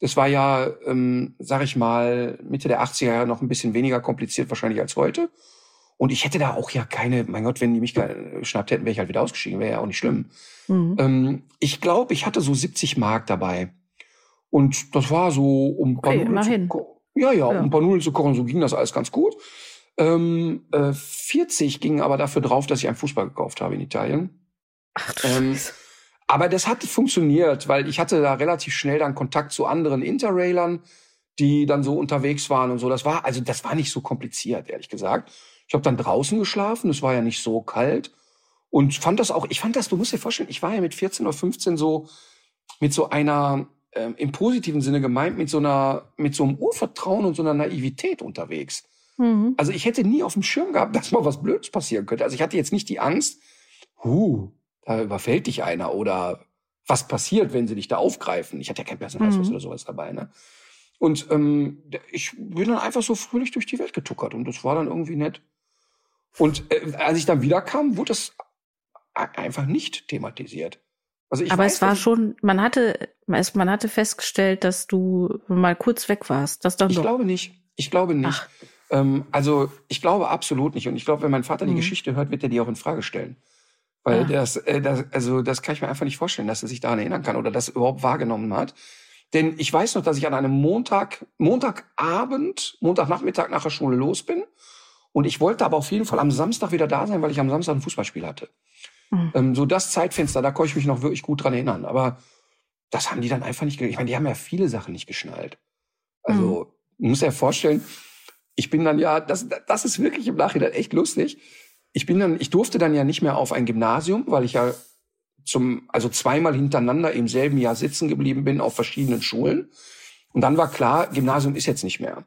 Das war ja, ähm, sag ich mal, Mitte der 80er Jahre noch ein bisschen weniger kompliziert wahrscheinlich als heute. Und ich hätte da auch ja keine, mein Gott, wenn die mich geschnappt hätten, wäre ich halt wieder ausgestiegen, wäre ja auch nicht schlimm. Mhm. Ähm, ich glaube, ich hatte so 70 Mark dabei. Und das war so, um ein paar Okay, Nudeln zu immerhin. ja, ja, Ja. um ein paar Nudeln zu kochen, so ging das alles ganz gut. Ähm, äh, 40 gingen aber dafür drauf, dass ich einen Fußball gekauft habe in Italien. Ach ähm. Aber das hat funktioniert, weil ich hatte da relativ schnell dann Kontakt zu anderen Interrailern, die dann so unterwegs waren und so. Das war also das war nicht so kompliziert, ehrlich gesagt. Ich habe dann draußen geschlafen, es war ja nicht so kalt und fand das auch. Ich fand das, du musst dir vorstellen, ich war ja mit 14 oder 15 so mit so einer ähm, im positiven Sinne gemeint mit so einer mit so einem Urvertrauen und so einer Naivität unterwegs. Mhm. Also ich hätte nie auf dem Schirm gehabt, dass mal was Blödes passieren könnte. Also ich hatte jetzt nicht die Angst, huh, da überfällt dich einer oder was passiert, wenn sie dich da aufgreifen. Ich hatte ja kein Personalausweis Mhm. oder sowas dabei, ne? Und ähm, ich bin dann einfach so fröhlich durch die Welt getuckert und das war dann irgendwie nett. Und äh, als ich dann wiederkam, wurde das einfach nicht thematisiert. Also ich Aber weiß, es war schon, man hatte, man hatte festgestellt, dass du mal kurz weg warst. Das dann Ich doch. glaube nicht. Ich glaube nicht. Ähm, also ich glaube absolut nicht. Und ich glaube, wenn mein Vater die Mhm. Geschichte hört, wird er die auch in Frage stellen. Weil Ah. das, äh, das, also das kann ich mir einfach nicht vorstellen, dass er sich daran erinnern kann oder das überhaupt wahrgenommen hat. Denn ich weiß noch, dass ich an einem Montag, Montagabend, Montagnachmittag nach der Schule los bin. Und ich wollte aber auf jeden Fall am Samstag wieder da sein, weil ich am Samstag ein Fußballspiel hatte. Mhm. Ähm, so das Zeitfenster, da konnte ich mich noch wirklich gut dran erinnern. Aber das haben die dann einfach nicht, ich meine, die haben ja viele Sachen nicht geschnallt. Also, man muss ja vorstellen, ich bin dann ja, das, das ist wirklich im Nachhinein echt lustig. Ich bin dann, ich durfte dann ja nicht mehr auf ein Gymnasium, weil ich ja zum, also zweimal hintereinander im selben Jahr sitzen geblieben bin auf verschiedenen Schulen. Und dann war klar, Gymnasium ist jetzt nicht mehr.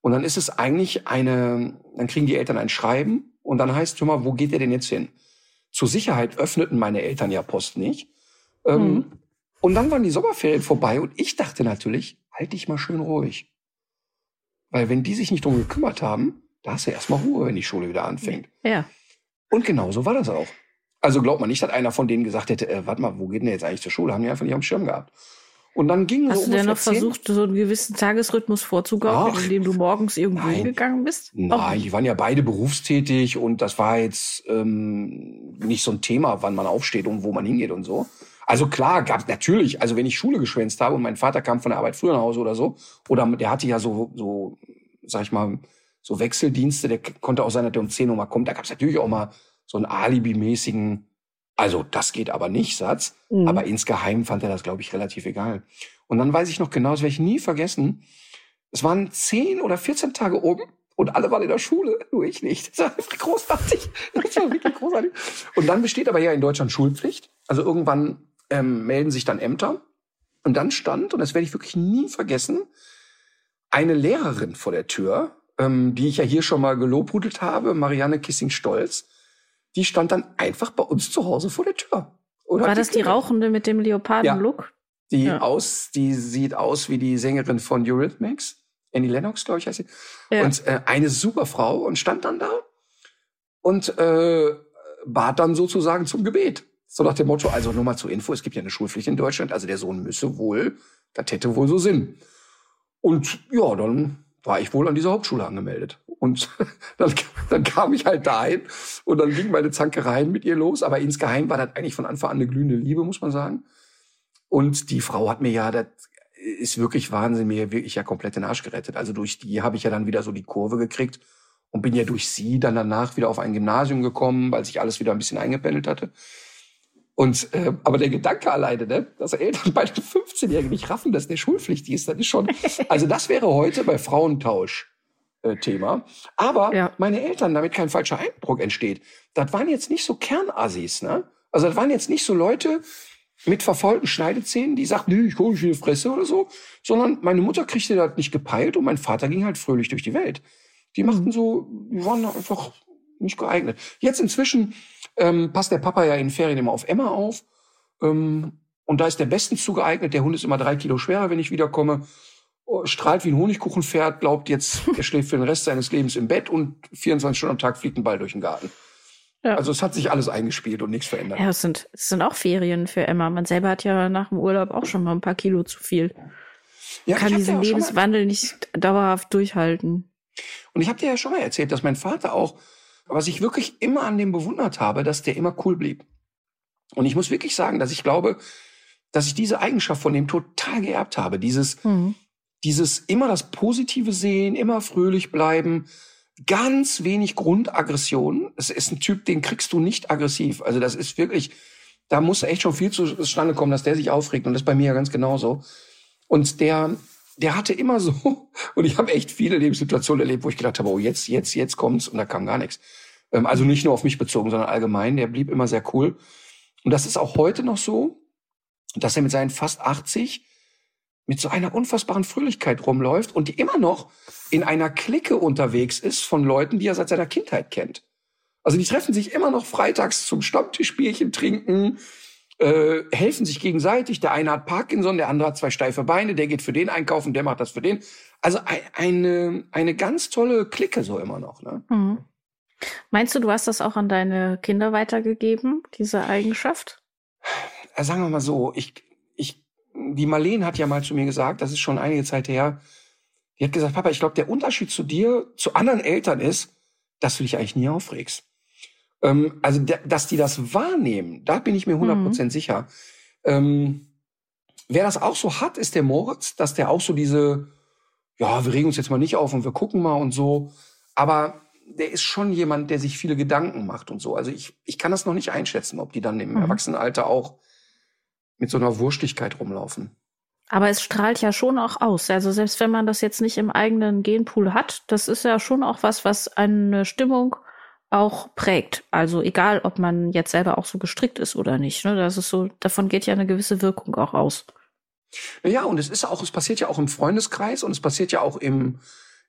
Und dann ist es eigentlich eine, dann kriegen die Eltern ein Schreiben und dann heißt, hör mal, wo geht ihr denn jetzt hin? Zur Sicherheit öffneten meine Eltern ja Post nicht. Ähm, Mhm. Und dann waren die Sommerferien vorbei und ich dachte natürlich, halt dich mal schön ruhig. Weil wenn die sich nicht drum gekümmert haben, da hast du erstmal Ruhe, wenn die Schule wieder anfängt. Ja. Und genau so war das auch. Also glaubt man nicht, dass einer von denen gesagt hätte, äh, warte mal, wo geht denn jetzt eigentlich zur Schule? Haben die einfach nicht dem Schirm gehabt. Und dann ging Hast so du denn noch versucht, so einen gewissen Tagesrhythmus vorzugaukeln, Ach, indem du morgens irgendwo nein. hingegangen bist? Nein, die waren ja beide berufstätig und das war jetzt ähm, nicht so ein Thema, wann man aufsteht und wo man hingeht und so. Also klar, gab natürlich, also wenn ich Schule geschwänzt habe und mein Vater kam von der Arbeit früher nach Hause oder so, oder der hatte ja so, so sag ich mal, so Wechseldienste, der konnte auch sein, dass der um 10 Uhr mal kommt. Da gab es natürlich auch mal so einen Alibi-mäßigen, also das geht aber nicht, Satz. Mhm. Aber insgeheim fand er das, glaube ich, relativ egal. Und dann weiß ich noch genau, das werde ich nie vergessen. Es waren 10 oder 14 Tage oben und alle waren in der Schule, nur ich nicht. Das war wirklich großartig. Das war wirklich großartig. Und dann besteht aber ja in Deutschland Schulpflicht. Also irgendwann ähm, melden sich dann Ämter. Und dann stand, und das werde ich wirklich nie vergessen, eine Lehrerin vor der Tür, ähm, die ich ja hier schon mal gelobhudelt habe, Marianne Kissing-Stolz, die stand dann einfach bei uns zu Hause vor der Tür. War das die. Rauchende mit dem Leoparden-Look? Die Ja. aus, die sieht aus wie die Sängerin von Eurythmics. Annie Lennox, glaube ich, heißt sie. Ja. Und äh, eine super Frau und stand dann da und äh, bat dann sozusagen zum Gebet. So nach dem Motto, also nur mal zur Info, es gibt ja eine Schulpflicht in Deutschland, also der Sohn müsse wohl, das hätte wohl so Sinn. Und ja, dann war ich wohl an dieser Hauptschule angemeldet. Und dann, dann kam ich halt dahin und dann ging meine Zankereien mit ihr los. Aber insgeheim war das eigentlich von Anfang an eine glühende Liebe, muss man sagen. Und die Frau hat mir ja, das ist wirklich Wahnsinn, mir wirklich ja komplett den Arsch gerettet. Also durch die habe ich ja dann wieder so die Kurve gekriegt und bin ja durch sie dann danach wieder auf ein Gymnasium gekommen, weil sich alles wieder ein bisschen eingependelt hatte. Und äh, aber der Gedanke alleine, ne, dass Eltern bei den 15-Jährigen nicht raffen, dass der schulpflichtig ist, das ist schon. Also das wäre heute bei Frauentausch äh, Thema. Aber ja. meine Eltern, damit kein falscher Eindruck entsteht, das waren jetzt nicht so Kernassis, ne? Also das waren jetzt nicht so Leute mit verfaulten Schneidezähnen, die sagten, nee, ich hole mich in die Fresse oder so, sondern meine Mutter kriegte das nicht gepeilt und mein Vater ging halt fröhlich durch die Welt. Die machten mhm. so, die waren einfach nicht geeignet. Jetzt inzwischen ähm, passt der Papa ja in Ferien immer auf Emma auf. Ähm, und da ist der bestens zugeeignet. Der Hund ist immer drei Kilo schwerer, wenn ich wiederkomme. Strahlt wie ein Honigkuchenpferd, glaubt jetzt, er schläft für den Rest seines Lebens im Bett und 24 Stunden am Tag fliegt ein Ball durch den Garten. Ja. Also es hat sich alles eingespielt und nichts verändert. Ja, es sind, es sind auch Ferien für Emma. Man selber hat ja nach dem Urlaub auch schon mal ein paar Kilo zu viel. Ja, kann diesen Lebenswandel nicht dauerhaft durchhalten. Und ich habe dir ja schon mal erzählt, dass mein Vater auch was ich wirklich immer an dem bewundert habe, dass der immer cool blieb. Und ich muss wirklich sagen, dass ich glaube, dass ich diese Eigenschaft von dem total geerbt habe. Dieses, mhm. Dieses immer das Positive sehen, immer fröhlich bleiben, ganz wenig Grundaggression. Es ist ein Typ, den kriegst du nicht aggressiv. Also das ist wirklich, da muss echt schon viel zustande kommen, dass der sich aufregt. Und das bei mir ja ganz genauso. Und der, der hatte immer so, und ich habe echt viele Lebenssituationen erlebt, wo ich gedacht habe, oh, jetzt, jetzt, jetzt kommt's, und da kam gar nichts. Ähm, also nicht nur auf mich bezogen, sondern allgemein. Der blieb immer sehr cool. Und das ist auch heute noch so, dass er mit seinen fast 80 mit so einer unfassbaren Fröhlichkeit rumläuft und die immer noch in einer Clique unterwegs ist von Leuten, die er seit seiner Kindheit kennt. Also die treffen sich immer noch freitags zum Stammtischbierchen trinken, äh, helfen sich gegenseitig. Der eine hat Parkinson, der andere hat zwei steife Beine, der geht für den einkaufen, der macht das für den. Also eine, eine ganz tolle Clique so immer noch. Ne? Mhm. Meinst du, du hast das auch an deine Kinder weitergegeben, diese Eigenschaft? Äh, sagen wir mal so, ich, ich, die Marlene hat ja mal zu mir gesagt, das ist schon einige Zeit her, die hat gesagt, Papa, ich glaube, der Unterschied zu dir, zu anderen Eltern ist, dass du dich eigentlich nie aufregst. Ähm, also, dass die das wahrnehmen, da bin ich mir 100% mhm. sicher. Ähm, wer das auch so hat, ist der Moritz, dass der auch so diese, ja, wir regen uns jetzt mal nicht auf und wir gucken mal und so. Aber der ist schon jemand, der sich viele Gedanken macht und so. Also ich, ich kann das noch nicht einschätzen, ob die dann im mhm. Erwachsenenalter auch mit so einer Wurstigkeit rumlaufen. Aber es strahlt ja schon auch aus. Also selbst wenn man das jetzt nicht im eigenen Genpool hat, das ist ja schon auch was, was eine Stimmung auch prägt. Also egal, ob man jetzt selber auch so gestrickt ist oder nicht. Ne? Das ist so, davon geht ja eine gewisse Wirkung auch aus. Ja, und es ist auch, es passiert ja auch im Freundeskreis und es passiert ja auch im,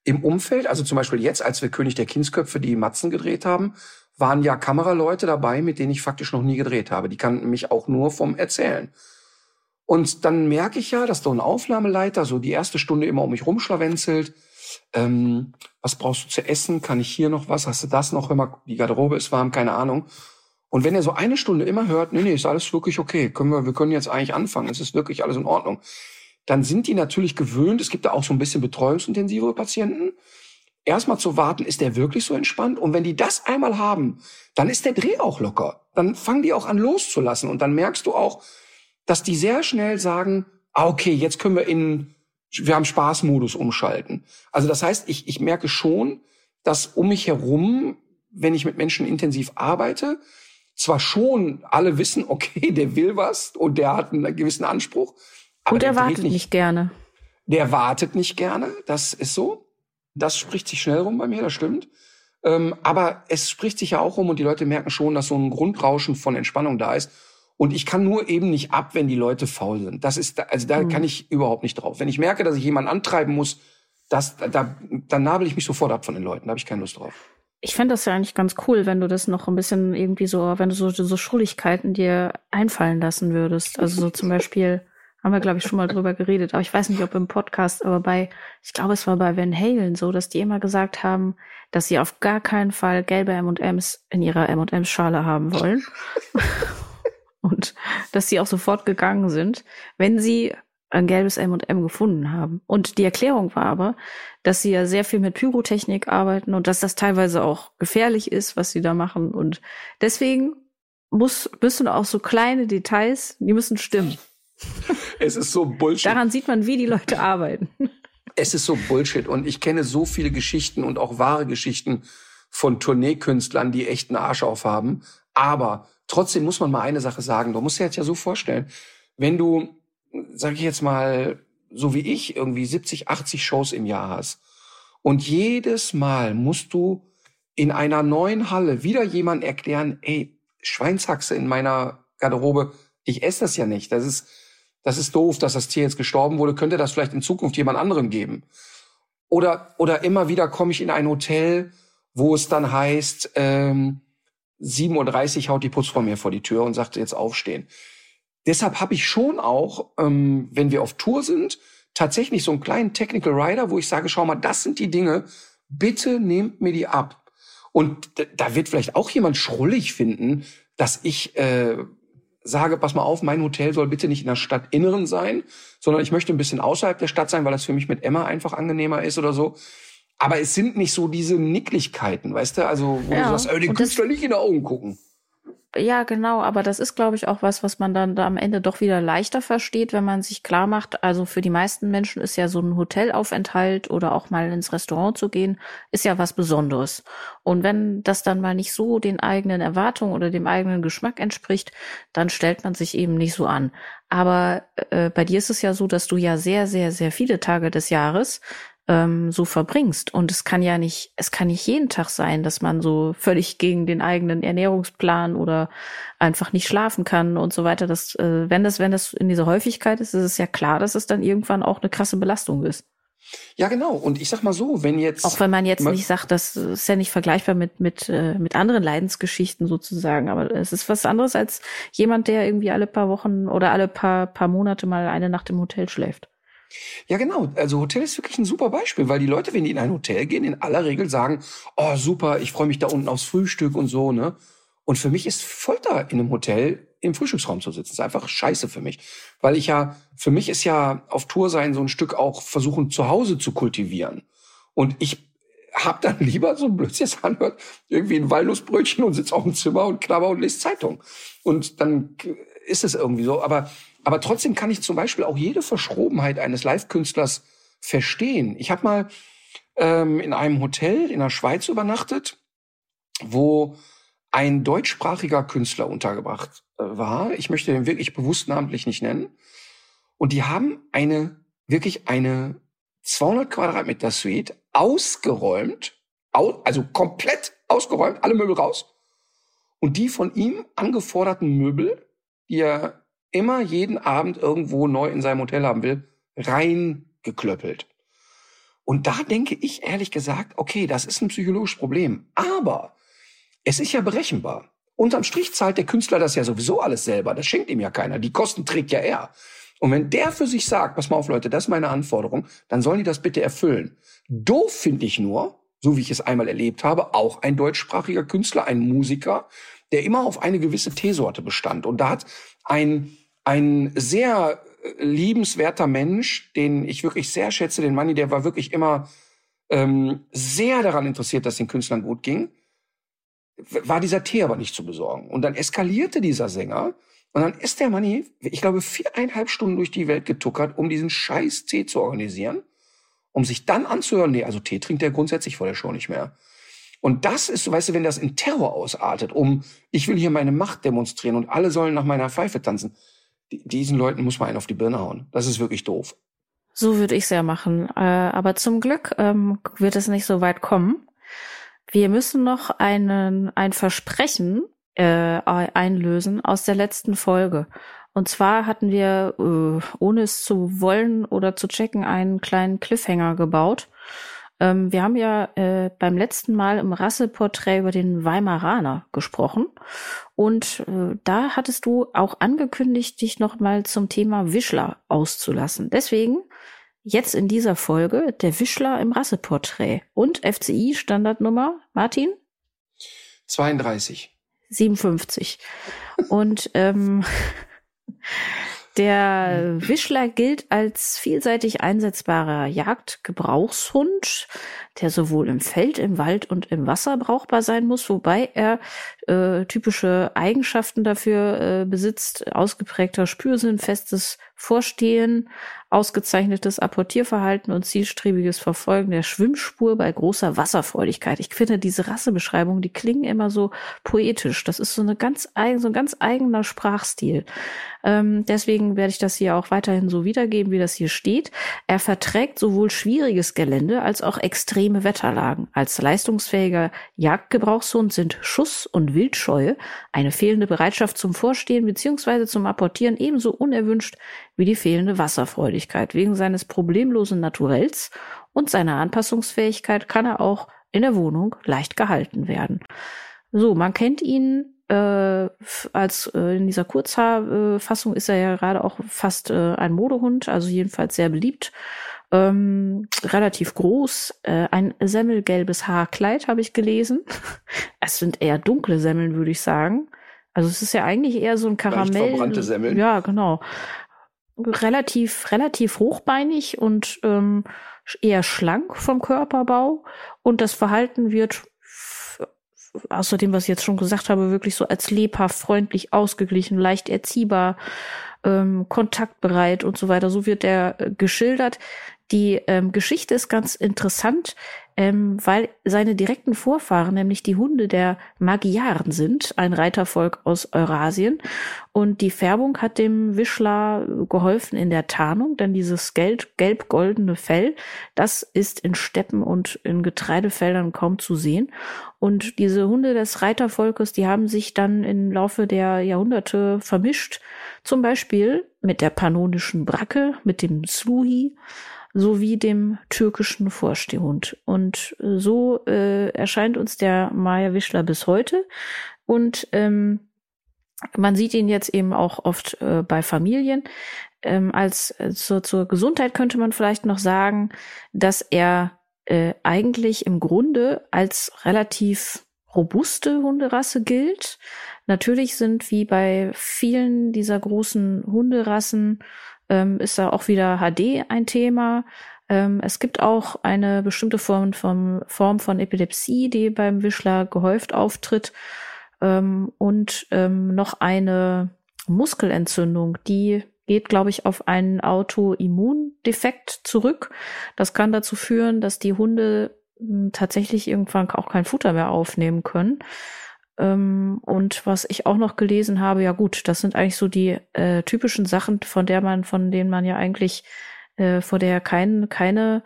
im Umfeld, also zum Beispiel jetzt, als wir König der Kindsköpfe die Matzen gedreht haben, waren ja Kameraleute dabei, mit denen ich faktisch noch nie gedreht habe. Die kannten mich auch nur vom Erzählen. Und dann merke ich ja, dass so ein Aufnahmeleiter so die erste Stunde immer um mich rumschlawenzelt. Ähm, was brauchst du zu essen? Kann ich hier noch was? Hast du das noch? Mal, die Garderobe ist warm, keine Ahnung. Und wenn er so eine Stunde immer hört, nee, nee, ist alles wirklich okay, können wir, wir können jetzt eigentlich anfangen, es ist wirklich alles in Ordnung dann sind die natürlich gewöhnt, es gibt da auch so ein bisschen betreuungsintensive Patienten, erstmal zu warten, ist der wirklich so entspannt? Und wenn die das einmal haben, dann ist der Dreh auch locker. Dann fangen die auch an loszulassen. Und dann merkst du auch, dass die sehr schnell sagen, ah, okay, jetzt können wir in, wir haben Spaßmodus umschalten. Also das heißt, ich, ich merke schon, dass um mich herum, wenn ich mit Menschen intensiv arbeite, zwar schon alle wissen, okay, der will was und der hat einen gewissen Anspruch, aber Und er wartet nicht, nicht gerne. Der wartet nicht gerne, das ist so. Das spricht sich schnell rum bei mir, das stimmt. Ähm, aber es spricht sich ja auch rum und die Leute merken schon, dass so ein Grundrauschen von Entspannung da ist. Und ich kann nur eben nicht ab, wenn die Leute faul sind. Das ist, also da mhm. kann ich überhaupt nicht drauf. Wenn ich merke, dass ich jemanden antreiben muss, das, da, dann nabel ich mich sofort ab von den Leuten. Da habe ich keine Lust drauf. Ich fände das ja eigentlich ganz cool, wenn du das noch ein bisschen irgendwie so, wenn du so, so Schuldigkeiten dir einfallen lassen würdest. Also so zum Beispiel Haben wir, glaube ich, schon mal drüber geredet. Aber ich weiß nicht, ob im Podcast, aber bei, ich glaube, es war bei Van Halen so, dass die immer gesagt haben, dass sie auf gar keinen Fall gelbe M&Ms in ihrer M&Ms-Schale haben wollen. und dass sie auch sofort gegangen sind, wenn sie ein gelbes M&M gefunden haben. Und die Erklärung war aber, dass sie ja sehr viel mit Pyrotechnik arbeiten und dass das teilweise auch gefährlich ist, was sie da machen. Und deswegen muss, müssen auch so kleine Details, die müssen stimmen. Es ist so Bullshit. Daran sieht man, wie die Leute arbeiten. Es ist so Bullshit. Und ich kenne so viele Geschichten und auch wahre Geschichten von Tourneekünstlern, die echt einen Arsch aufhaben. Aber trotzdem muss man mal eine Sache sagen. Du musst dir jetzt ja so vorstellen, wenn du, sag ich jetzt mal, so wie ich, irgendwie 70, 80 Shows im Jahr hast und jedes Mal musst du in einer neuen Halle wieder jemand erklären, ey, Schweinshaxe in meiner Garderobe, ich esse das ja nicht. Das ist, das ist doof, dass das Tier jetzt gestorben wurde, könnte das vielleicht in Zukunft jemand anderem geben. Oder, oder immer wieder komme ich in ein Hotel, wo es dann heißt, ähm, 7.30 Uhr haut die Putzfrau mir vor die Tür und sagt, jetzt aufstehen. Deshalb habe ich schon auch, ähm, wenn wir auf Tour sind, tatsächlich so einen kleinen Technical Rider, wo ich sage, schau mal, das sind die Dinge, bitte nehmt mir die ab. Und da wird vielleicht auch jemand schrullig finden, dass ich äh, sage, pass mal auf, mein Hotel soll bitte nicht in der Stadtinneren sein, sondern ich möchte ein bisschen außerhalb der Stadt sein, weil das für mich mit Emma einfach angenehmer ist oder so. Aber es sind nicht so diese Nicklichkeiten, weißt du? Also, wo ja, du sagst, ey, den Künstler nicht in die Augen gucken. Ja, genau, aber das ist, glaube ich, auch was, was man dann da am Ende doch wieder leichter versteht, wenn man sich klar macht, also für die meisten Menschen ist ja so ein Hotelaufenthalt oder auch mal ins Restaurant zu gehen, ist ja was Besonderes. Und wenn das dann mal nicht so den eigenen Erwartungen oder dem eigenen Geschmack entspricht, dann stellt man sich eben nicht so an. Aber äh, bei dir ist es ja so, dass du ja sehr, sehr, sehr viele Tage des Jahres ähm, so verbringst. Und es kann ja nicht, es kann nicht jeden Tag sein, dass man so völlig gegen den eigenen Ernährungsplan oder einfach nicht schlafen kann und so weiter. Das, äh, wenn das, wenn das in dieser Häufigkeit ist, ist es ja klar, dass es dann irgendwann auch eine krasse Belastung ist. Ja, genau. Und ich sag mal so, wenn jetzt. Auch wenn man jetzt man, nicht sagt, das ist ja nicht vergleichbar mit, mit, äh, mit anderen Leidensgeschichten sozusagen, aber es ist was anderes als jemand, der irgendwie alle paar Wochen oder alle paar, paar Monate mal eine Nacht im Hotel schläft. Ja, genau. Also Hotel ist wirklich ein super Beispiel, weil die Leute, wenn die in ein Hotel gehen, in aller Regel sagen, oh super, ich freue mich da unten aufs Frühstück und so, ne? Und für mich ist Folter in einem Hotel im Frühstücksraum zu sitzen. Das ist einfach scheiße für mich. Weil ich ja, für mich ist ja auf Tour sein so ein Stück auch versuchen, zu Hause zu kultivieren. Und ich hab dann lieber, so blöd es anhört, irgendwie ein Walnussbrötchen und sitze auf dem Zimmer und knabber und lese Zeitung. Und dann ist es irgendwie so. Aber aber trotzdem kann ich zum Beispiel auch jede Verschrobenheit eines Live-Künstlers verstehen. Ich habe mal ähm, in einem Hotel in der Schweiz übernachtet, wo ein deutschsprachiger Künstler untergebracht äh, war. Ich möchte den wirklich bewusst namentlich nicht nennen. Und die haben eine, wirklich eine 200 Quadratmeter Suite ausgeräumt, au, also komplett ausgeräumt, alle Möbel raus. Und die von ihm angeforderten Möbel, die er immer jeden Abend irgendwo neu in seinem Hotel haben will, reingeklöppelt. Und da denke ich ehrlich gesagt, okay, das ist ein psychologisches Problem. Aber es ist ja berechenbar. Unterm Strich zahlt der Künstler das ja sowieso alles selber. Das schenkt ihm ja keiner. Die Kosten trägt ja er. Und wenn der für sich sagt, pass mal auf Leute, das ist meine Anforderung, dann sollen die das bitte erfüllen. Doof finde ich nur, so wie ich es einmal erlebt habe, auch ein deutschsprachiger Künstler, ein Musiker, der immer auf eine gewisse Teesorte bestand. Und da hat ein ein sehr äh, liebenswerter Mensch, den ich wirklich sehr schätze, den Manni, der war wirklich immer ähm, sehr daran interessiert, dass den Künstlern gut ging, war dieser Tee aber nicht zu besorgen. Und dann eskalierte dieser Sänger und dann ist der Manni, ich glaube, viereinhalb Stunden durch die Welt getuckert, um diesen scheiß Tee zu organisieren, um sich dann anzuhören, nee, also Tee trinkt der grundsätzlich vor der Show nicht mehr. Und das ist, weißt du, wenn das in Terror ausartet, um, ich will hier meine Macht demonstrieren und alle sollen nach meiner Pfeife tanzen, diesen Leuten muss man einen auf die Birne hauen. Das ist wirklich doof. So würde ich es ja machen. Äh, aber zum Glück ähm, wird es nicht so weit kommen. Wir müssen noch einen, ein Versprechen äh, einlösen aus der letzten Folge. Und zwar hatten wir, äh, ohne es zu wollen oder zu checken, einen kleinen Cliffhanger gebaut. Ähm, wir haben ja äh, beim letzten Mal im Rasseporträt über den Weimaraner gesprochen. Und äh, da hattest du auch angekündigt, dich nochmal zum Thema Wischler auszulassen. Deswegen jetzt in dieser Folge der Wischler im Rasseporträt und FCI Standardnummer, Martin? 32. 57. Und ähm, Der Wischler gilt als vielseitig einsetzbarer Jagdgebrauchshund, der sowohl im Feld, im Wald und im Wasser brauchbar sein muss, wobei er äh, typische Eigenschaften dafür äh, besitzt, ausgeprägter Spürsinn, festes Vorstehen, ausgezeichnetes Apportierverhalten und zielstrebiges Verfolgen der Schwimmspur bei großer Wasserfreudigkeit. Ich finde diese Rassebeschreibungen, die klingen immer so poetisch. Das ist so eine ganz so ein ganz eigener Sprachstil. Ähm, deswegen werde ich das hier auch weiterhin so wiedergeben, wie das hier steht. Er verträgt sowohl schwieriges Gelände als auch extreme Wetterlagen. Als leistungsfähiger Jagdgebrauchshund sind Schuss und Wildscheue, eine fehlende Bereitschaft zum Vorstehen bzw. zum Apportieren ebenso unerwünscht wie die fehlende Wasserfreudigkeit. Wegen seines problemlosen Naturells und seiner Anpassungsfähigkeit kann er auch in der Wohnung leicht gehalten werden. So, man kennt ihn äh, als äh, in dieser Kurzhaarfassung ist er ja gerade auch fast äh, ein Modehund, also jedenfalls sehr beliebt. Ähm, relativ groß, äh, ein semmelgelbes Haarkleid habe ich gelesen. Es sind eher dunkle Semmeln, würde ich sagen. Also es ist ja eigentlich eher so ein Karamell. verbrannte Semmeln. Ja, genau. Relativ, relativ hochbeinig und ähm, eher schlank vom Körperbau. Und das Verhalten wird außerdem, was ich jetzt schon gesagt habe, wirklich so als lebhaft, freundlich, ausgeglichen, leicht erziehbar, ähm, kontaktbereit und so weiter. So wird er äh, geschildert. Die ähm, Geschichte ist ganz interessant, ähm, weil seine direkten Vorfahren, nämlich die Hunde der Magyaren sind, ein Reitervolk aus Eurasien. Und die Färbung hat dem Wischler geholfen in der Tarnung, denn dieses gelb-goldene Fell, das ist in Steppen und in Getreidefeldern kaum zu sehen. Und diese Hunde des Reitervolkes, die haben sich dann im Laufe der Jahrhunderte vermischt, zum Beispiel mit der pannonischen Bracke, mit dem Sluhi, sowie dem türkischen Vorstehhund. Und äh, so äh, erscheint uns der Maya Wischler bis heute. Und ähm, man sieht ihn jetzt eben auch oft äh, bei Familien. Ähm, als äh, zur, zur Gesundheit könnte man vielleicht noch sagen, dass er äh, eigentlich im Grunde als relativ robuste Hunderasse gilt. Natürlich sind wie bei vielen dieser großen Hunderassen ähm, ist da auch wieder HD ein Thema. Ähm, es gibt auch eine bestimmte Form von, Form von Epilepsie, die beim Wischler gehäuft auftritt. Ähm, und ähm, noch eine Muskelentzündung, die geht, glaube ich, auf einen Autoimmundefekt zurück. Das kann dazu führen, dass die Hunde hm, tatsächlich irgendwann auch kein Futter mehr aufnehmen können. Ähm, und was ich auch noch gelesen habe, ja gut, das sind eigentlich so die äh, typischen Sachen, von der man, von denen man ja eigentlich, äh, vor der kein, keine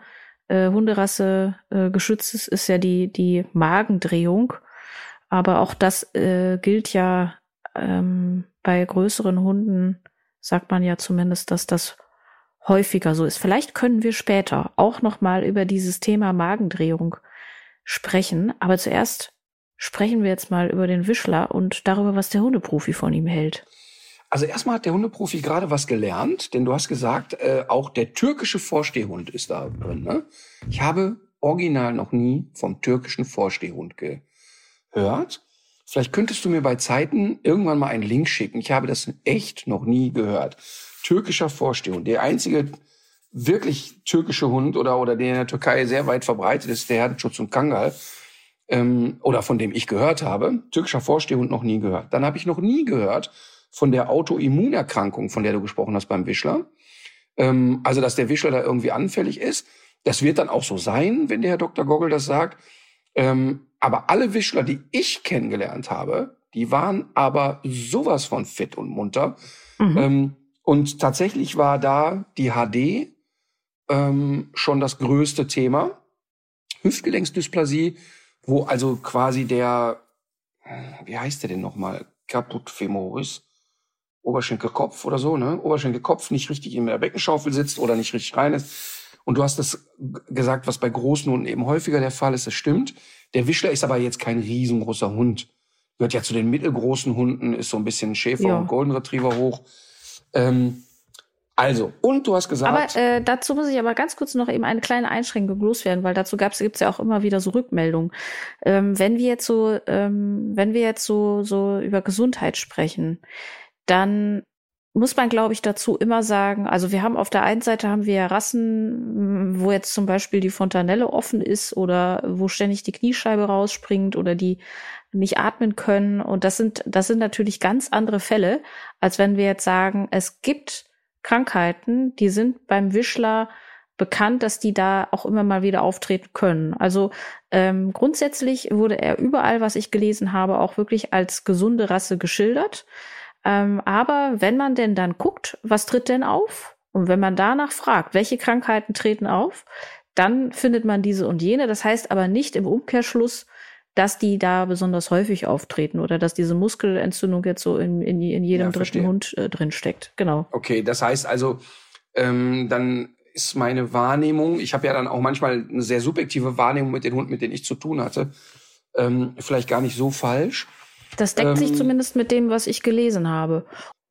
äh, Hunderasse äh, geschützt ist, ist ja die, die Magendrehung. Aber auch das äh, gilt ja ähm, bei größeren Hunden, sagt man ja zumindest, dass das häufiger so ist. Vielleicht können wir später auch noch mal über dieses Thema Magendrehung sprechen. Aber zuerst sprechen wir jetzt mal über den Wischler und darüber, was der Hundeprofi von ihm hält. Also erstmal hat der Hundeprofi gerade was gelernt, denn du hast gesagt, äh, auch der türkische Vorstehhund ist da drin. Ne? Ich habe original noch nie vom türkischen Vorstehhund gehört. Vielleicht könntest du mir bei Zeiten irgendwann mal einen Link schicken. Ich habe das echt noch nie gehört. Türkischer Vorstehhund. Der einzige wirklich türkische Hund oder, oder der in der Türkei sehr weit verbreitet ist, der Herdenschutz und Kangal ähm, oder von dem ich gehört habe, türkischer Vorstehhund noch nie gehört. Dann habe ich noch nie gehört von der Autoimmunerkrankung, von der du gesprochen hast beim Wischler. Ähm, also, dass der Wischler da irgendwie anfällig ist. Das wird dann auch so sein, wenn der Herr Dr. Gogol das sagt. Ähm, aber alle Wischler, die ich kennengelernt habe, die waren aber sowas von fit und munter. Mhm. Ähm, und tatsächlich war da die HD ähm, schon das größte Thema. Hüftgelenksdysplasie wo also quasi der, wie heißt der denn nochmal, Caput femoris, Oberschenkelkopf oder so, ne? Oberschenkelkopf nicht richtig in der Beckenschaufel sitzt oder nicht richtig rein ist. Und du hast das gesagt, was bei großen Hunden eben häufiger der Fall ist. Das stimmt. Der Wischler ist aber jetzt kein riesengroßer Hund. Gehört ja zu den mittelgroßen Hunden, ist so ein bisschen Schäfer Ja. und Golden Retriever hoch. Ähm, also, und du hast gesagt, Aber äh, dazu muss ich aber ganz kurz noch eben eine kleine Einschränkung loswerden, weil dazu gab's gibt's ja auch immer wieder so Rückmeldungen. Ähm, wenn wir jetzt so, ähm, wenn wir jetzt so so über Gesundheit sprechen, dann muss man, glaube ich, dazu immer sagen, also wir haben auf der einen Seite haben wir Rassen, wo jetzt zum Beispiel die Fontanelle offen ist oder wo ständig die Kniescheibe rausspringt oder die nicht atmen können. Und das sind, das sind natürlich ganz andere Fälle, als wenn wir jetzt sagen, es gibt Krankheiten, die sind beim Wischler bekannt, dass die da auch immer mal wieder auftreten können. Also ähm, grundsätzlich wurde er überall, was ich gelesen habe, auch wirklich als gesunde Rasse geschildert. Ähm, aber wenn man denn dann guckt, was tritt denn auf? Und wenn man danach fragt, welche Krankheiten treten auf, dann findet man diese und jene. Das heißt aber nicht im Umkehrschluss, dass die da besonders häufig auftreten oder dass diese Muskelentzündung jetzt so in, in, in jedem Ja, dritten verstehe. Hund äh, drin steckt. Genau. Okay, das heißt also, ähm, dann ist meine Wahrnehmung, ich habe ja dann auch manchmal eine sehr subjektive Wahrnehmung mit den Hunden, mit denen ich zu tun hatte, ähm, vielleicht gar nicht so falsch. Das deckt sich Ähm, zumindest mit dem, was ich gelesen habe.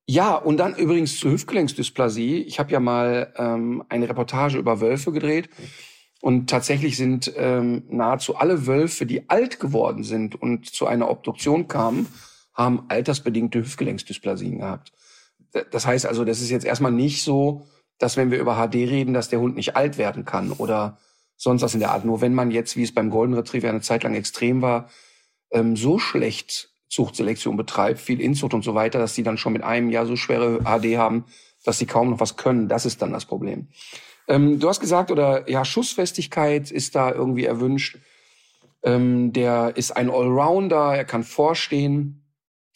Ja, und dann übrigens zur Hüftgelenksdysplasie. Ich habe ja mal ähm, eine Reportage über Wölfe gedreht. Und tatsächlich sind ähm, nahezu alle Wölfe, die alt geworden sind und zu einer Obduktion kamen, haben altersbedingte Hüftgelenksdysplasien gehabt. Das heißt also, das ist jetzt erstmal nicht so, dass wenn wir über HD reden, dass der Hund nicht alt werden kann oder sonst was in der Art. Nur wenn man jetzt, wie es beim Golden Retriever eine Zeit lang extrem war, ähm, so schlecht Zuchtselektion betreibt, viel Inzucht und so weiter, dass die dann schon mit einem Jahr so schwere HD haben, dass sie kaum noch was können. Das ist dann das Problem. Ähm, du hast gesagt, oder ja, Schussfestigkeit ist da irgendwie erwünscht. Ähm, der ist ein Allrounder, er kann vorstehen.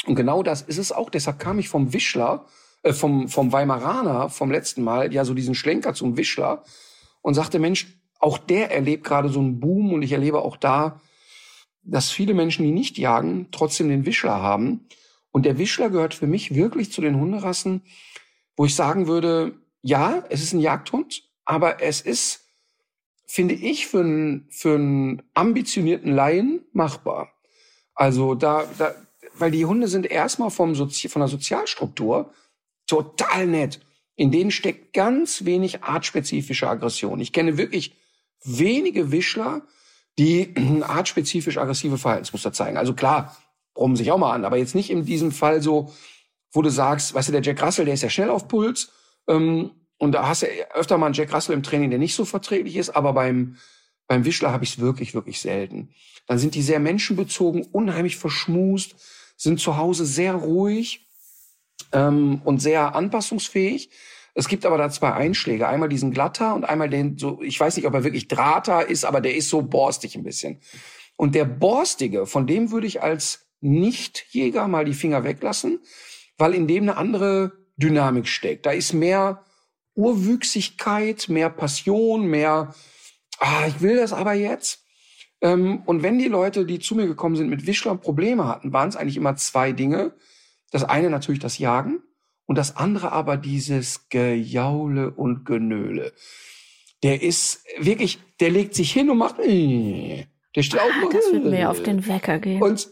Und genau das ist es auch. Deshalb kam ich vom Wischler, äh, vom, vom Weimaraner vom letzten Mal, ja, so diesen Schlenker zum Wischler und sagte, Mensch, auch der erlebt gerade so einen Boom und ich erlebe auch da, dass viele Menschen, die nicht jagen, trotzdem den Wischler haben. Und der Wischler gehört für mich wirklich zu den Hunderassen, wo ich sagen würde, ja, es ist ein Jagdhund, aber es ist, finde ich, für einen, für einen ambitionierten Laien machbar. Also da, da, weil die Hunde sind erstmal vom Sozi von der Sozialstruktur total nett. In denen steckt ganz wenig artspezifische Aggression. Ich kenne wirklich wenige Wischler, die artspezifisch aggressive Verhaltensmuster zeigen. Also klar, brummen sich auch mal an, aber jetzt nicht in diesem Fall so, wo du sagst, weißt du, der Jack Russell, der ist ja schnell auf Puls, ähm, und da hast du öfter mal einen Jack Russell im Training, der nicht so verträglich ist, aber beim, beim Wischler habe ich es wirklich, wirklich selten. Dann sind die sehr menschenbezogen, unheimlich verschmust, sind zu Hause sehr ruhig ähm, und sehr anpassungsfähig. Es gibt aber da zwei Einschläge. Einmal diesen Glatter und einmal den so, ich weiß nicht, ob er wirklich Drahter ist, aber der ist so borstig ein bisschen. Und der borstige, von dem würde ich als Nichtjäger mal die Finger weglassen, weil in dem eine andere Dynamik steckt. Da ist mehr Urwüchsigkeit, mehr Passion, mehr, ah, ich will das aber jetzt. Ähm, und wenn die Leute, die zu mir gekommen sind, mit Wischlern Probleme hatten, waren es eigentlich immer zwei Dinge. Das eine natürlich das Jagen und das andere aber dieses Gejaule und Genöle. Der ist wirklich, der legt sich hin und macht, äh, der steht auf. Ah, Das wird mir auf den Wecker gehen. Und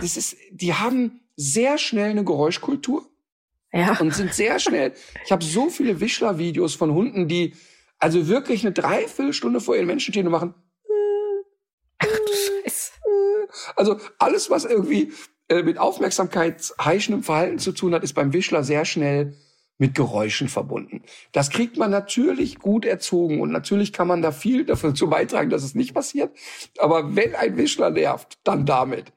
das ist, die haben sehr schnell eine Geräuschkultur ja. und sind sehr schnell. Ich habe so viele Wischler-Videos von Hunden, die also wirklich eine Dreiviertelstunde vor ihren Menschen stehen und machen. Ach du Scheiße. Also alles, was irgendwie äh, mit aufmerksamkeitsheischendem Verhalten zu tun hat, ist beim Wischler sehr schnell mit Geräuschen verbunden. Das kriegt man natürlich gut erzogen und natürlich kann man da viel dafür zu beitragen, dass es nicht passiert. Aber wenn ein Wischler nervt, dann damit.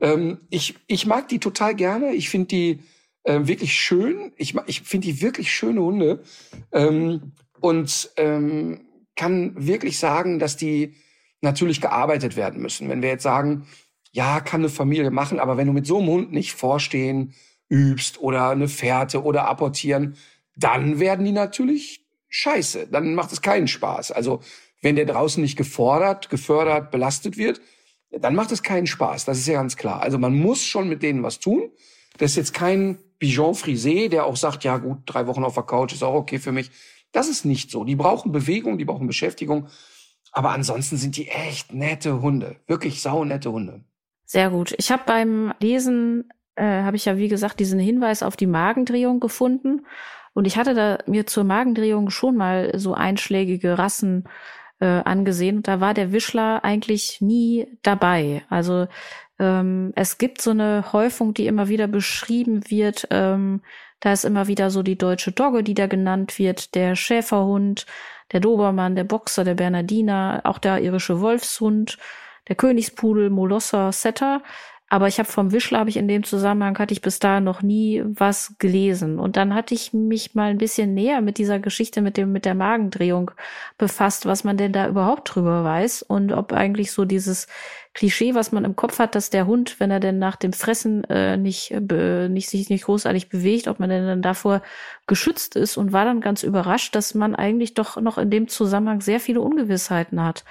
Ähm, ich, ich mag die total gerne. Ich finde die äh, wirklich schön. Ich, ich finde die wirklich schöne Hunde. Ähm, und ähm, kann wirklich sagen, dass die natürlich gearbeitet werden müssen. Wenn wir jetzt sagen, ja, kann eine Familie machen, aber wenn du mit so einem Hund nicht vorstehen übst oder eine Fährte oder apportieren, dann werden die natürlich scheiße. Dann macht es keinen Spaß. Also wenn der draußen nicht gefordert, gefördert, belastet wird, dann macht es keinen Spaß. Das ist ja ganz klar. Also man muss schon mit denen was tun. Das ist jetzt kein Bijon Frisé, der auch sagt, ja gut, drei Wochen auf der Couch ist auch okay für mich. Das ist nicht so. Die brauchen Bewegung, die brauchen Beschäftigung. Aber ansonsten sind die echt nette Hunde. Wirklich saunette Hunde. Sehr gut. Ich habe beim Lesen, äh, habe ich ja wie gesagt diesen Hinweis auf die Magendrehung gefunden. Und ich hatte da mir zur Magendrehung schon mal so einschlägige Rassen äh, angesehen. Und da war der Wischler eigentlich nie dabei. Also ähm, es gibt so eine Häufung, die immer wieder beschrieben wird. Ähm, da ist immer wieder so die deutsche Dogge, die da genannt wird, der Schäferhund, der Dobermann, der Boxer, der Bernardiner, auch der irische Wolfshund, der Königspudel, Molosser, Setter. Aber ich habe vom Wischler habe ich in dem Zusammenhang hatte ich bis dahin noch nie was gelesen. Und dann hatte ich mich mal ein bisschen näher mit dieser Geschichte mit dem mit der Magendrehung befasst, was man denn da überhaupt drüber weiß und ob eigentlich so dieses Klischee, was man im Kopf hat, dass der Hund, wenn er denn nach dem Fressen äh, nicht, äh, nicht sich nicht großartig bewegt, ob man denn dann davor geschützt ist und war dann ganz überrascht, dass man eigentlich doch noch in dem Zusammenhang sehr viele Ungewissheiten hat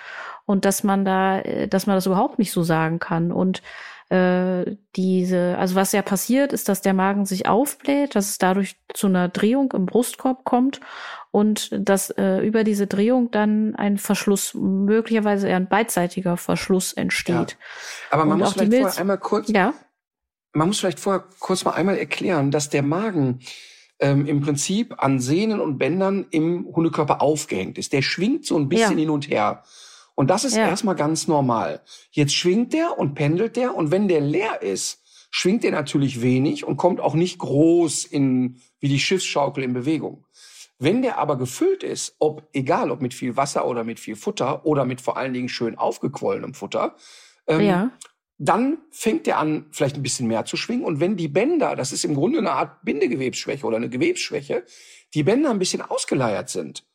und dass man da, äh, dass man das überhaupt nicht so sagen kann und äh, diese, also was ja passiert, ist, dass der Magen sich aufbläht, dass es dadurch zu einer Drehung im Brustkorb kommt und dass äh, über diese Drehung dann ein Verschluss, möglicherweise eher ein beidseitiger Verschluss entsteht. Ja. Aber man und muss vielleicht vorher einmal kurz, ja? man muss vielleicht vorher kurz mal einmal erklären, dass der Magen ähm, im Prinzip an Sehnen und Bändern im Hundekörper aufgehängt ist. Der schwingt so ein bisschen ja. hin und her. Und das ist ja. erstmal ganz normal. Jetzt schwingt der und pendelt der und wenn der leer ist, schwingt der natürlich wenig und kommt auch nicht groß in, wie die Schiffsschaukel in Bewegung. Wenn der aber gefüllt ist, ob, egal ob mit viel Wasser oder mit viel Futter oder mit vor allen Dingen schön aufgequollenem Futter, ähm, ja. dann fängt der an, vielleicht ein bisschen mehr zu schwingen. Und wenn die Bänder, das ist im Grunde eine Art Bindegewebsschwäche oder eine Gewebsschwäche, die Bänder ein bisschen ausgeleiert sind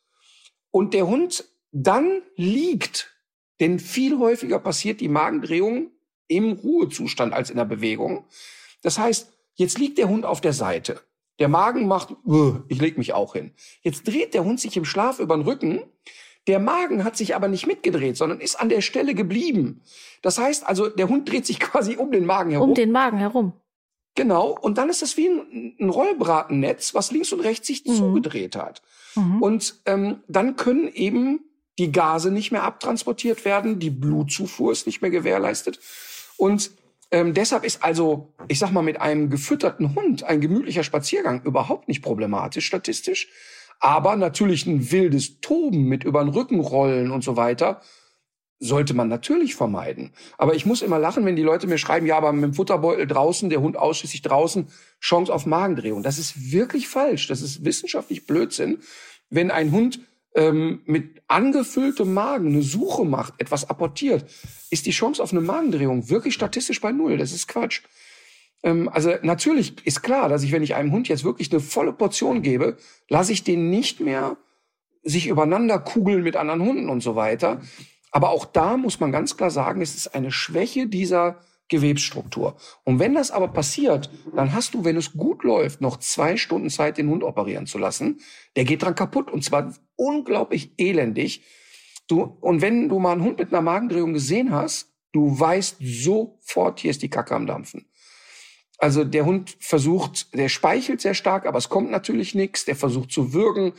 und der Hund dann liegt denn viel häufiger passiert die Magendrehung im Ruhezustand als in der Bewegung. Das heißt, jetzt liegt der Hund auf der Seite. Der Magen macht, ich leg mich auch hin. Jetzt dreht der Hund sich im Schlaf über den Rücken. Der Magen hat sich aber nicht mitgedreht, sondern ist an der Stelle geblieben. Das heißt also, der Hund dreht sich quasi um den Magen herum. Um den Magen herum. Genau. Und dann ist es wie ein, ein Rollbratennetz, was links und rechts sich mhm. zugedreht hat. Mhm. Und ähm, dann können eben die Gase nicht mehr abtransportiert werden, die Blutzufuhr ist nicht mehr gewährleistet. Und ähm, deshalb ist also, ich sag mal, mit einem gefütterten Hund ein gemütlicher Spaziergang überhaupt nicht problematisch statistisch. Aber natürlich ein wildes Toben mit über den Rücken rollen und so weiter sollte man natürlich vermeiden. Aber ich muss immer lachen, wenn die Leute mir schreiben, ja, aber mit dem Futterbeutel draußen, der Hund ausschließlich draußen, Chance auf Magendrehung. Das ist wirklich falsch. Das ist wissenschaftlich Blödsinn. Wenn ein Hund ähm, mit angefülltem Magen eine Suche macht, etwas apportiert, ist die Chance auf eine Magendrehung wirklich statistisch bei null. Das ist Quatsch. Ähm, also natürlich ist klar, dass ich, wenn ich einem Hund jetzt wirklich eine volle Portion gebe, lasse ich den nicht mehr sich übereinander kugeln mit anderen Hunden und so weiter. Aber auch da muss man ganz klar sagen, es ist eine Schwäche dieser Gewebsstruktur. Und wenn das aber passiert, dann hast du, wenn es gut läuft, noch zwei Stunden Zeit, den Hund operieren zu lassen. Der geht dran kaputt und zwar unglaublich elendig. Du, und wenn du mal einen Hund mit einer Magendrehung gesehen hast, du weißt sofort, hier ist die Kacke am Dampfen. Also der Hund versucht, der speichelt sehr stark, aber es kommt natürlich nichts. Der versucht zu würgen.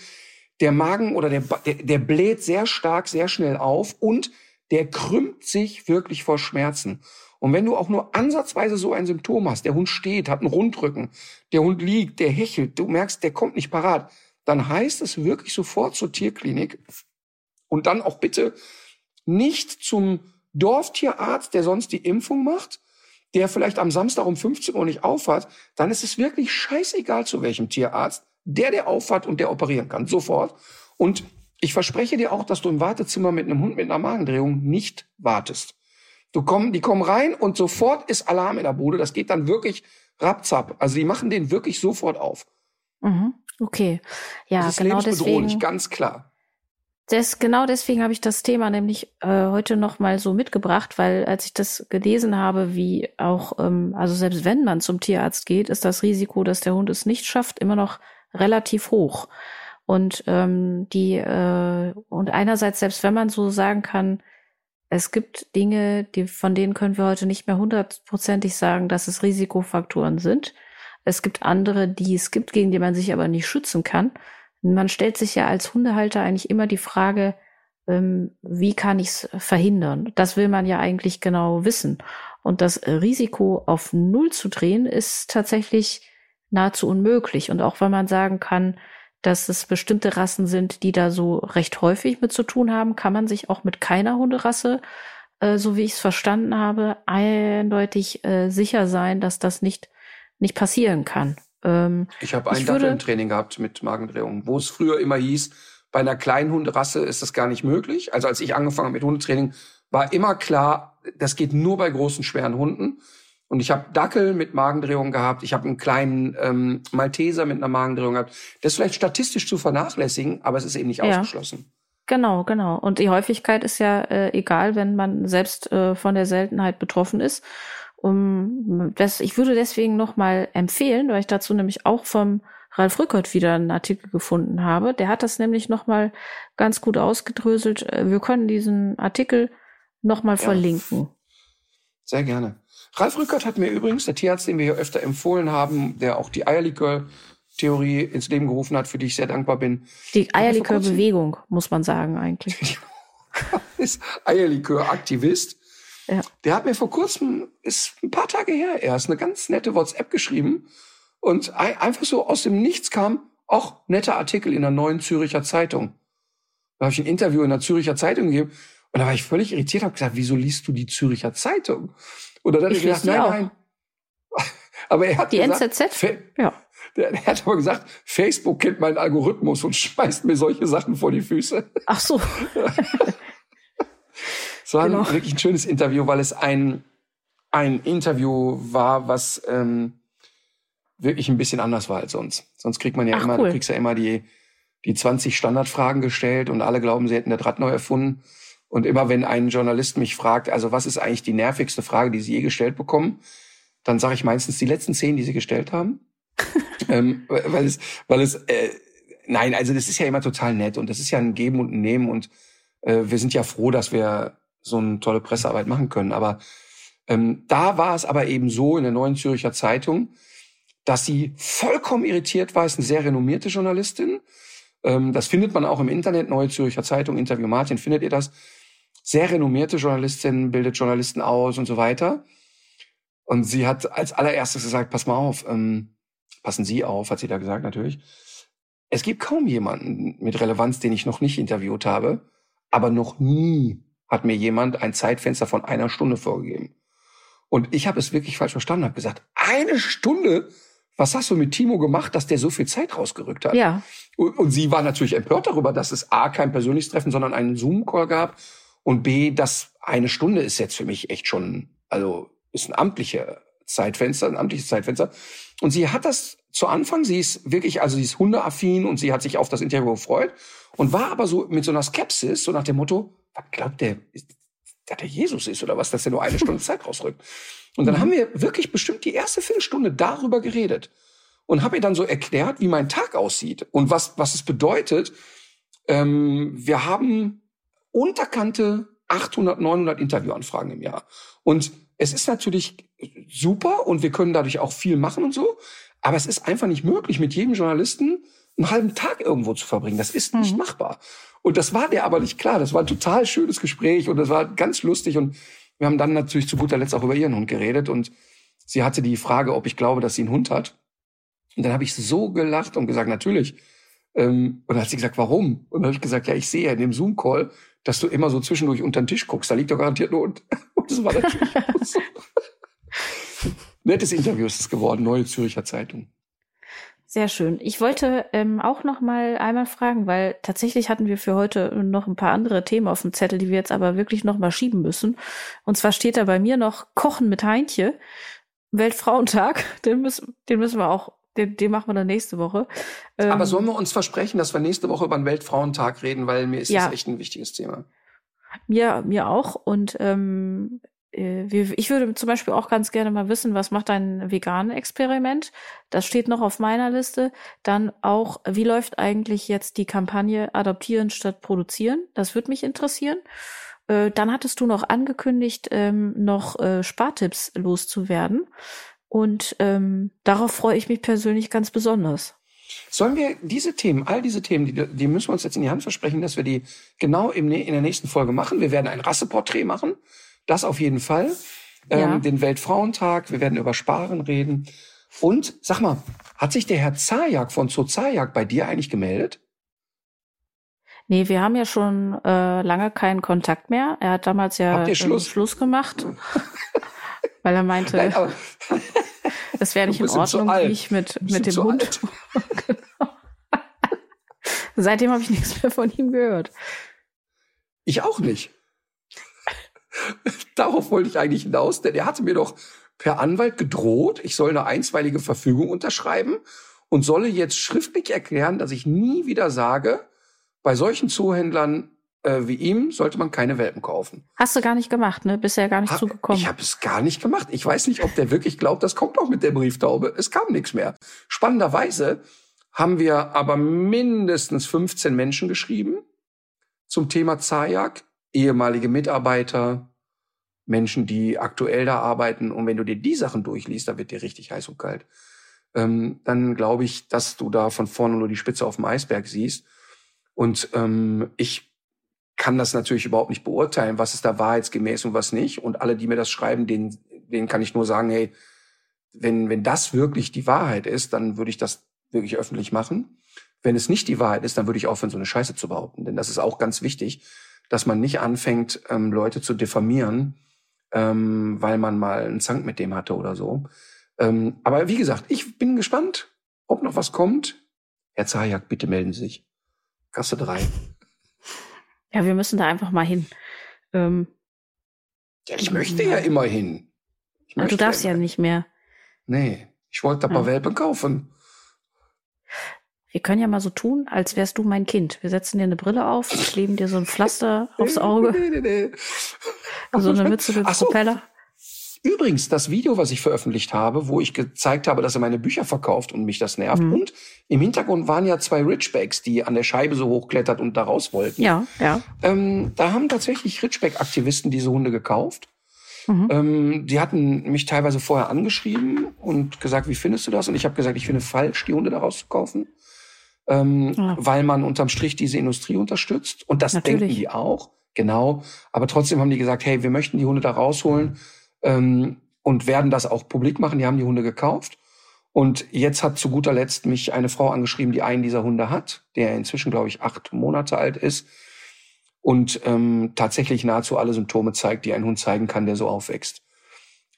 Der Magen oder der, der, der bläht sehr stark, sehr schnell auf und der krümmt sich wirklich vor Schmerzen. Und wenn du auch nur ansatzweise so ein Symptom hast, der Hund steht, hat einen Rundrücken, der Hund liegt, der hechelt, du merkst, der kommt nicht parat, dann heißt es wirklich sofort zur Tierklinik und dann auch bitte nicht zum Dorftierarzt, der sonst die Impfung macht, der vielleicht am Samstag um 15 Uhr nicht aufhat, dann ist es wirklich scheißegal zu welchem Tierarzt, der der aufhat und der operieren kann, sofort. Und ich verspreche dir auch, dass du im Wartezimmer mit einem Hund mit einer Magendrehung nicht wartest. Du komm, die kommen rein und sofort ist Alarm in der Bude. Das geht dann wirklich rapzap. Also die machen den wirklich sofort auf. Mhm. Okay. Ja, das ist genau deswegen. ganz klar. Das, genau deswegen habe ich das Thema nämlich äh, heute noch mal so mitgebracht, weil als ich das gelesen habe, wie auch, ähm, also selbst wenn man zum Tierarzt geht, ist das Risiko, dass der Hund es nicht schafft, immer noch relativ hoch. Und ähm, die äh, und einerseits selbst wenn man so sagen kann, es gibt Dinge, die, von denen können wir heute nicht mehr hundertprozentig sagen, dass es Risikofaktoren sind. Es gibt andere, die es gibt, gegen die man sich aber nicht schützen kann. Man stellt sich ja als Hundehalter eigentlich immer die Frage, ähm, wie kann ich es verhindern? Das will man ja eigentlich genau wissen. Und das Risiko auf Null zu drehen ist tatsächlich nahezu unmöglich. Und auch wenn man sagen kann, dass es bestimmte Rassen sind, die da so recht häufig mit zu tun haben, kann man sich auch mit keiner Hunderasse, äh, so wie ich es verstanden habe, eindeutig äh, sicher sein, dass das nicht, nicht passieren kann. Ähm, ich habe einen Dackel im Training gehabt mit Magendrehungen, wo es früher immer hieß, bei einer kleinen Hunderasse ist das gar nicht möglich. Also als ich angefangen habe mit Hundetraining, war immer klar, das geht nur bei großen, schweren Hunden. Und ich habe Dackel mit Magendrehung gehabt. Ich habe einen kleinen ähm, Malteser mit einer Magendrehung gehabt. Das ist vielleicht statistisch zu vernachlässigen, aber es ist eben nicht ja. ausgeschlossen. Genau, genau. Und die Häufigkeit ist ja äh, egal, wenn man selbst äh, von der Seltenheit betroffen ist. Um, das, ich würde deswegen noch mal empfehlen, weil ich dazu nämlich auch vom Ralf Rückert wieder einen Artikel gefunden habe. Der hat das nämlich noch mal ganz gut ausgedröselt. Äh, wir können diesen Artikel noch mal ja. verlinken. Sehr gerne. Ralf Rückert hat mir übrigens, der Tierarzt, den wir hier öfter empfohlen haben, der auch die Eierlikör-Theorie ins Leben gerufen hat, für die ich sehr dankbar bin. Die Eierlikör-Bewegung, muss man sagen eigentlich. ist Eierlikör-Aktivist. Ja. Der hat mir vor kurzem, ist ein paar Tage her erst, eine ganz nette WhatsApp geschrieben und einfach so aus dem Nichts kam, auch netter Artikel in der neuen Züricher Zeitung. Da habe ich ein Interview in der Züricher Zeitung gegeben und da war ich völlig irritiert, habe gesagt, wieso liest du die Züricher Zeitung? Und dann hat ich er gesagt, nein, auch. nein. Aber er hat die gesagt, NZZ? Ja. Er hat aber gesagt, Facebook kennt meinen Algorithmus und schmeißt mir solche Sachen vor die Füße. Ach so. Es war genau. wirklich ein schönes Interview, weil es ein, ein Interview war, was ähm, wirklich ein bisschen anders war als sonst. Sonst kriegt man ja Ach, immer, cool. du kriegst ja immer die, die 20 Standardfragen gestellt und alle glauben, sie hätten der Draht neu erfunden. Und immer wenn ein Journalist mich fragt, also was ist eigentlich die nervigste Frage, die Sie je gestellt bekommen, dann sage ich meistens die letzten zehn, die Sie gestellt haben. ähm, weil es, weil es, äh, nein, also das ist ja immer total nett und das ist ja ein Geben und ein Nehmen und äh, wir sind ja froh, dass wir so eine tolle Pressearbeit machen können. Aber ähm, da war es aber eben so in der Neuen Zürcher Zeitung, dass sie vollkommen irritiert war, ist eine sehr renommierte Journalistin. Ähm, das findet man auch im Internet, Neue Zürcher Zeitung, Interview Martin, findet ihr das sehr renommierte Journalistin, bildet Journalisten aus und so weiter. Und sie hat als allererstes gesagt, pass mal auf, ähm, passen Sie auf, hat sie da gesagt natürlich. Es gibt kaum jemanden mit Relevanz, den ich noch nicht interviewt habe, aber noch nie hat mir jemand ein Zeitfenster von einer Stunde vorgegeben. Und ich habe es wirklich falsch verstanden, habe gesagt, eine Stunde? Was hast du mit Timo gemacht, dass der so viel Zeit rausgerückt hat? Ja. Und, und sie war natürlich empört darüber, dass es A, kein persönliches Treffen, sondern einen Zoom-Call gab und B, das eine Stunde ist jetzt für mich echt schon, also ist ein amtlicher Zeitfenster, ein amtliches Zeitfenster. Und sie hat das zu Anfang, sie ist wirklich, also sie ist hundeaffin und sie hat sich auf das Interview gefreut und war aber so mit so einer Skepsis, so nach dem Motto, was glaubt der, dass der Jesus ist oder was, dass er nur eine Stunde Zeit rausrückt. Und dann mhm. haben wir wirklich bestimmt die erste Viertelstunde darüber geredet und habe ihr dann so erklärt, wie mein Tag aussieht und was, was es bedeutet. Ähm, wir haben unterkannte 800, 900 Interviewanfragen im Jahr. Und es ist natürlich super und wir können dadurch auch viel machen und so. Aber es ist einfach nicht möglich, mit jedem Journalisten einen halben Tag irgendwo zu verbringen. Das ist nicht mhm. machbar. Und das war der aber nicht klar. Das war ein total schönes Gespräch und das war ganz lustig. Und wir haben dann natürlich zu guter Letzt auch über ihren Hund geredet. Und sie hatte die Frage, ob ich glaube, dass sie einen Hund hat. Und dann habe ich so gelacht und gesagt, natürlich. Ähm, und dann hat sie gesagt, warum? Und dann habe ich gesagt, ja, ich sehe ja in dem Zoom-Call, dass du immer so zwischendurch unter den Tisch guckst. Da liegt doch garantiert nur und, und das war natürlich so. Nettes Interview ist es geworden, Neue Zürcher Zeitung. Sehr schön. Ich wollte ähm, auch noch mal einmal fragen, weil tatsächlich hatten wir für heute noch ein paar andere Themen auf dem Zettel, die wir jetzt aber wirklich noch mal schieben müssen. Und zwar steht da bei mir noch Kochen mit Heintje, Weltfrauentag. Den müssen, den müssen wir auch den, den machen wir dann nächste Woche. Ähm, Aber sollen wir uns versprechen, dass wir nächste Woche über den Weltfrauentag reden, weil mir ist ja. das echt ein wichtiges Thema. Mir, mir auch. Und ähm, äh, ich würde zum Beispiel auch ganz gerne mal wissen, was macht dein veganes Experiment? Das steht noch auf meiner Liste. Dann auch, wie läuft eigentlich jetzt die Kampagne Adoptieren statt Produzieren? Das würde mich interessieren. Äh, dann hattest du noch angekündigt, ähm, noch äh, Spartipps loszuwerden. Und ähm, darauf freue ich mich persönlich ganz besonders. Sollen wir diese Themen, all diese Themen, die, die müssen wir uns jetzt in die Hand versprechen, dass wir die genau im, in der nächsten Folge machen. Wir werden ein Rasseporträt machen. Das auf jeden Fall. Ja. Ähm, den Weltfrauentag. Wir werden über Sparen reden. Und sag mal, hat sich der Herr Zajak von Zoo Zajak bei dir eigentlich gemeldet? Nee, wir haben ja schon äh, lange keinen Kontakt mehr. Er hat damals ja Schluss? Schluss gemacht, weil er meinte, Nein, aber das wäre nicht in Ordnung, wie ich mit, mit dem Hund. genau. Seitdem habe ich nichts mehr von ihm gehört. ich auch nicht. Darauf wollte ich eigentlich hinaus, denn er hatte mir doch per Anwalt gedroht, ich soll eine einstweilige Verfügung unterschreiben und solle jetzt schriftlich erklären, dass ich nie wieder sage, bei solchen Zuhändlern äh, wie ihm sollte man keine Welpen kaufen. Hast du gar nicht gemacht, ne? Bist ja gar nicht Ha- zugekommen. Ich habe es gar nicht gemacht. Ich weiß nicht, ob der wirklich glaubt, das kommt doch mit der Brieftaube. Es kam nichts mehr. Spannenderweise haben wir aber mindestens 15 Menschen geschrieben zum Thema Zajak, ehemalige Mitarbeiter, Menschen, die aktuell da arbeiten. Und wenn du dir die Sachen durchliest, da wird dir richtig heiß und kalt. Ähm, dann glaube ich, dass du da von vorne nur die Spitze auf dem Eisberg siehst. Und ähm, ich kann das natürlich überhaupt nicht beurteilen, was ist da wahrheitsgemäß und was nicht. Und alle, die mir das schreiben, denen, denen kann ich nur sagen, hey, wenn, wenn das wirklich die Wahrheit ist, dann würde ich das wirklich öffentlich machen. Wenn es nicht die Wahrheit ist, dann würde ich aufhören, so eine Scheiße zu behaupten. Denn das ist auch ganz wichtig, dass man nicht anfängt, ähm, Leute zu diffamieren, ähm, weil man mal einen Zank mit dem hatte oder so. Ähm, aber wie gesagt, ich bin gespannt, ob noch was kommt. Herr Zajak, bitte melden Sie sich. Kasse drei. Ja, wir müssen da einfach mal hin. Ähm, Ja, ich möchte ja immerhin. Ich aber du darfst ja nicht mehr. Nee, ich wollte ein paar Ja. Welpen kaufen. Wir können ja mal so tun, als wärst du mein Kind. Wir setzen dir eine Brille auf, kleben dir so ein Pflaster aufs Auge, Nee, nee, nee. so eine Mütze mit. Propeller. Übrigens, das Video, was ich veröffentlicht habe, wo ich gezeigt habe, dass er meine Bücher verkauft und mich das nervt. Mhm. Und im Hintergrund waren ja zwei Ridgebacks, die an der Scheibe so hochklettert und da raus wollten. Ja, ja. Ähm, da haben tatsächlich Ridgeback-Aktivisten diese Hunde gekauft. Mhm. Ähm, die hatten mich teilweise vorher angeschrieben und gesagt, wie findest du das? Und ich habe gesagt, ich finde falsch, die Hunde daraus zu kaufen, ähm, Ja. weil man unterm Strich diese Industrie unterstützt. Und das Natürlich. denken die auch, genau. Aber trotzdem haben die gesagt, hey, wir möchten die Hunde da rausholen ähm, und werden das auch publik machen. Die haben die Hunde gekauft. Und jetzt hat zu guter Letzt mich eine Frau angeschrieben, die einen dieser Hunde hat, der inzwischen, glaube ich, acht Monate alt ist und ähm, tatsächlich nahezu alle Symptome zeigt, die ein Hund zeigen kann, der so aufwächst.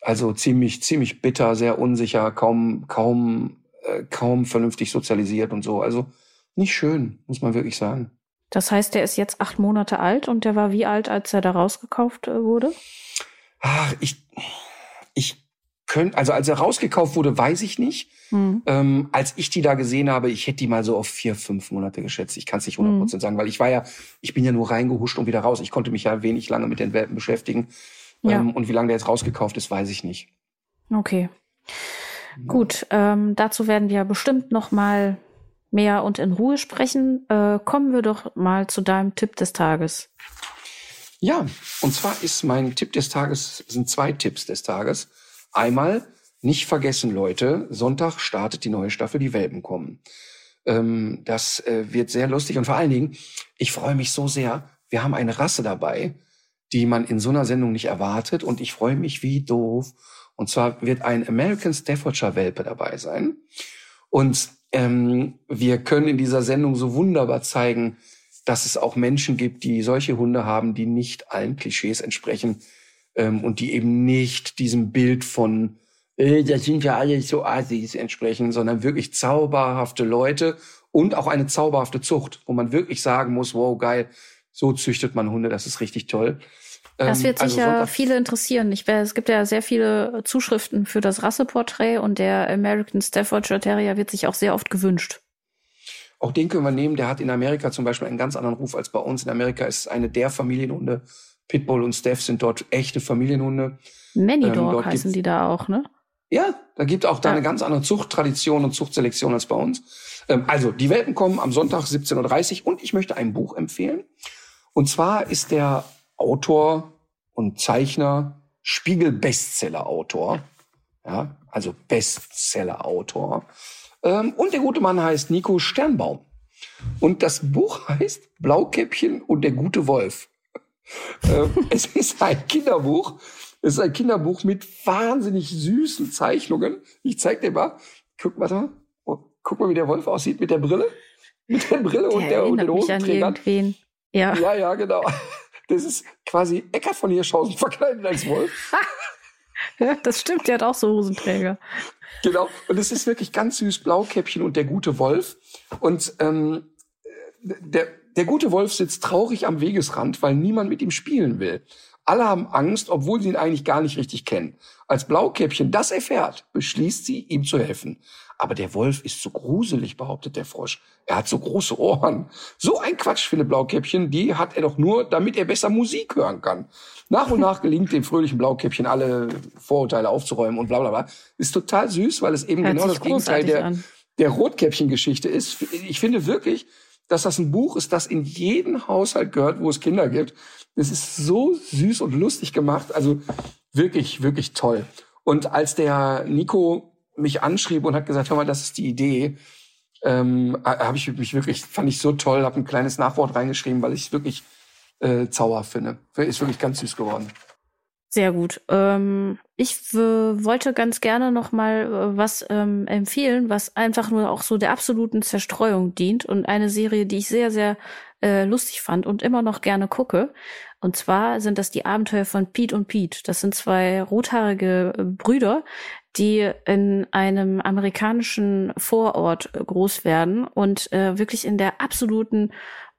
Also ziemlich, ziemlich bitter, sehr unsicher, kaum, kaum, äh, kaum vernünftig sozialisiert und so. Also nicht schön, muss man wirklich sagen. Das heißt, der ist jetzt acht Monate alt und der war wie alt, als er da rausgekauft äh, wurde? Ach, ich, ich könnte, also als er rausgekauft wurde, weiß ich nicht. Hm. Ähm, als ich die da gesehen habe, ich hätte die mal so auf vier, fünf Monate geschätzt. Ich kann es nicht 100 Prozent sagen, weil ich war ja, ich bin ja nur reingehuscht und wieder raus. Ich konnte mich ja wenig lange mit den Welpen beschäftigen. Ja. Ähm, und wie lange der jetzt rausgekauft ist, weiß ich nicht. Okay. Gut, ähm, dazu werden wir bestimmt noch mal mehr und in Ruhe sprechen. Äh, kommen wir doch mal zu deinem Tipp des Tages. Ja, und zwar ist mein Tipp des Tages, sind zwei Tipps des Tages. Einmal, nicht vergessen, Leute, Sonntag startet die neue Staffel, die Welpen kommen. Ähm, das äh, wird sehr lustig und vor allen Dingen, ich freue mich so sehr, wir haben eine Rasse dabei, die man in so einer Sendung nicht erwartet und ich freue mich wie doof. Und zwar wird ein American Staffordshire Welpe dabei sein. Und ähm, wir können in dieser Sendung so wunderbar zeigen, dass es auch Menschen gibt, die solche Hunde haben, die nicht allen Klischees entsprechen ähm, und die eben nicht diesem Bild von, äh, das sind ja alle so Assis entsprechen, sondern wirklich zauberhafte Leute und auch eine zauberhafte Zucht, wo man wirklich sagen muss, wow, geil, so züchtet man Hunde, das ist richtig toll. Das Ähm, wird also sicher viele interessieren. Ich, wär- es gibt ja sehr viele Zuschriften für das Rasseporträt und der American Staffordshire Terrier wird sich auch sehr oft gewünscht. Auch den können wir nehmen. Der hat in Amerika zum Beispiel einen ganz anderen Ruf als bei uns. In Amerika ist es eine der Familienhunde. Pitbull und Steph sind dort echte Familienhunde. Many Ähm, Dog dort heißen die da auch, ne? Ja, da gibt auch da Ja. eine ganz andere Zuchttradition und Zuchtselektion als bei uns. Ähm, also, die Welpen kommen am Sonntag 17.30 Uhr und ich möchte ein Buch empfehlen. Und zwar ist der Autor und Zeichner Spiegel-Bestseller-Autor. Ja, also Bestseller-Autor. Ähm, und der gute Mann heißt Nico Sternbaum. Und das Buch heißt Blaukäppchen und der gute Wolf. ähm, es ist ein Kinderbuch. Es ist ein Kinderbuch mit wahnsinnig süßen Zeichnungen. Ich zeig dir mal. Guck mal, oh, guck mal, wie der Wolf aussieht mit der Brille. Mit der Brille der und der und den Hosenträgern. Ja. ja, ja, genau. Das ist quasi Eckart von Hirschhausen verkleidet als Wolf. ja, das stimmt, der hat auch so Hosenträger. Genau. Und es ist wirklich ganz süß, Blaukäppchen und der gute Wolf. Und ähm, der, der gute Wolf sitzt traurig am Wegesrand, weil niemand mit ihm spielen will. Alle haben Angst, obwohl sie ihn eigentlich gar nicht richtig kennen. Als Blaukäppchen das erfährt, beschließt sie, ihm zu helfen. Aber der Wolf ist so gruselig, behauptet der Frosch. Er hat so große Ohren. So ein Quatsch, Philipp Blaukäppchen, die hat er doch nur, damit er besser Musik hören kann. Nach und nach gelingt dem fröhlichen Blaukäppchen alle Vorurteile aufzuräumen und bla bla bla. Ist total süß, weil es eben Hört genau das Gegenteil der, an. der Rotkäppchen-Geschichte ist. Ich finde wirklich, dass das ein Buch ist, das in jeden Haushalt gehört, wo es Kinder gibt. Es ist so süß und lustig gemacht. Also wirklich, wirklich toll. Und als der Nico mich anschrieb und hat gesagt, hör mal, das ist die Idee, ähm, habe ich mich wirklich, fand ich so toll, habe ein kleines Nachwort reingeschrieben, weil ich es wirklich äh, zauberhaft finde. Ist wirklich ganz süß geworden. Sehr gut. Ähm, ich wollte ganz gerne noch mal äh, was ähm, empfehlen, was einfach nur auch so der absoluten Zerstreuung dient und eine Serie, die ich sehr, sehr äh, lustig fand und immer noch gerne gucke. Und zwar sind das die Abenteuer von Pete und Pete. Das sind zwei rothaarige äh, Brüder, die in einem amerikanischen Vorort groß werden und äh, wirklich in der absoluten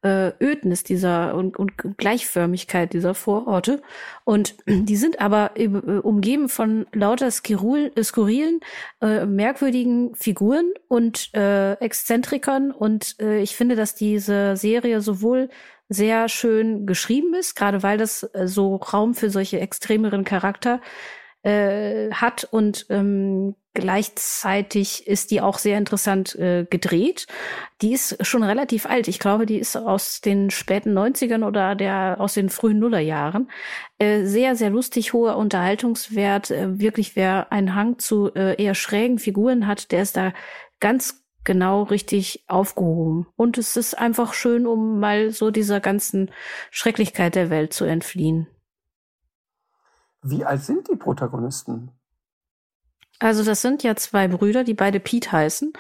äh, Ödnis dieser und, und Gleichförmigkeit dieser Vororte. Und die sind aber äh, umgeben von lauter skurril, äh, skurrilen, äh, merkwürdigen Figuren und äh, Exzentrikern. Und äh, ich finde, dass diese Serie sowohl sehr schön geschrieben ist, gerade weil das äh, so Raum für solche extremeren Charakter äh, hat und ähm, gleichzeitig ist die auch sehr interessant äh, gedreht. Die ist schon relativ alt. Ich glaube, die ist aus den späten 90ern oder der aus den frühen Nullerjahren. Äh, sehr, sehr lustig, hoher Unterhaltungswert. Äh, wirklich, wer einen Hang zu äh, eher schrägen Figuren hat, der ist da ganz genau richtig aufgehoben. Und es ist einfach schön, um mal so dieser ganzen Schrecklichkeit der Welt zu entfliehen. Wie alt sind die Protagonisten? Also das sind ja zwei Brüder, die beide Pete heißen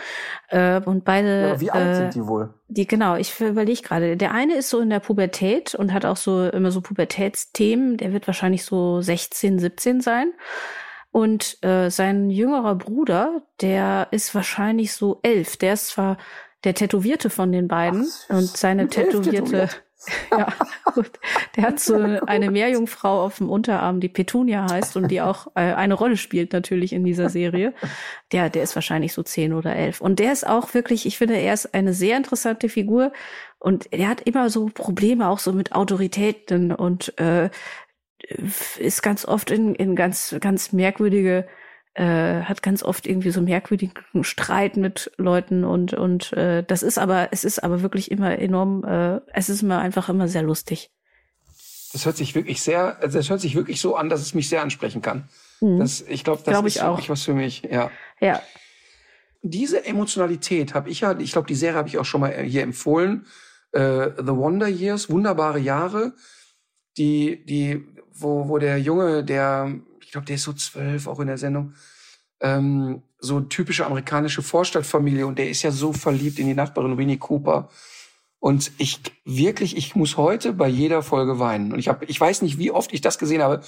äh, und beide. Ja, wie alt äh, sind die wohl? Die genau, ich überlege gerade. Der eine ist so in der Pubertät und hat auch so immer so Pubertätsthemen. Der wird wahrscheinlich so 16, 17 sein. Und äh, sein jüngerer Bruder, der ist wahrscheinlich so elf. Der ist zwar der Tätowierte von den beiden Ach, und seine tätowierte ja, gut. Der hat so eine Meerjungfrau auf dem Unterarm, die Petunia heißt und die auch äh, eine Rolle spielt natürlich in dieser Serie. Der, der ist wahrscheinlich so zehn oder elf. Und der ist auch wirklich, ich finde, er ist eine sehr interessante Figur und er hat immer so Probleme auch so mit Autoritäten und äh, ist ganz oft in, in ganz, ganz merkwürdige äh, hat ganz oft irgendwie so merkwürdigen Streit mit Leuten und und äh, das ist aber es ist aber wirklich immer enorm äh, es ist immer einfach immer sehr lustig. Das hört sich wirklich sehr also das hört sich wirklich so an, dass es mich sehr ansprechen kann. Mhm. Das, ich glaube, das glaub ist auch. wirklich was für mich. Ja. Ja. Diese Emotionalität habe ich ja, ich glaube, die Serie habe ich auch schon mal hier empfohlen. Äh, The Wonder Years, wunderbare Jahre, die die wo wo der Junge, der ich glaube, der ist so zwölf, auch in der Sendung. Ähm, so typische amerikanische Vorstadtfamilie und der ist ja so verliebt in die Nachbarin Winnie Cooper. Und ich wirklich, ich muss heute bei jeder Folge weinen. Und ich habe, ich weiß nicht, wie oft ich das gesehen habe.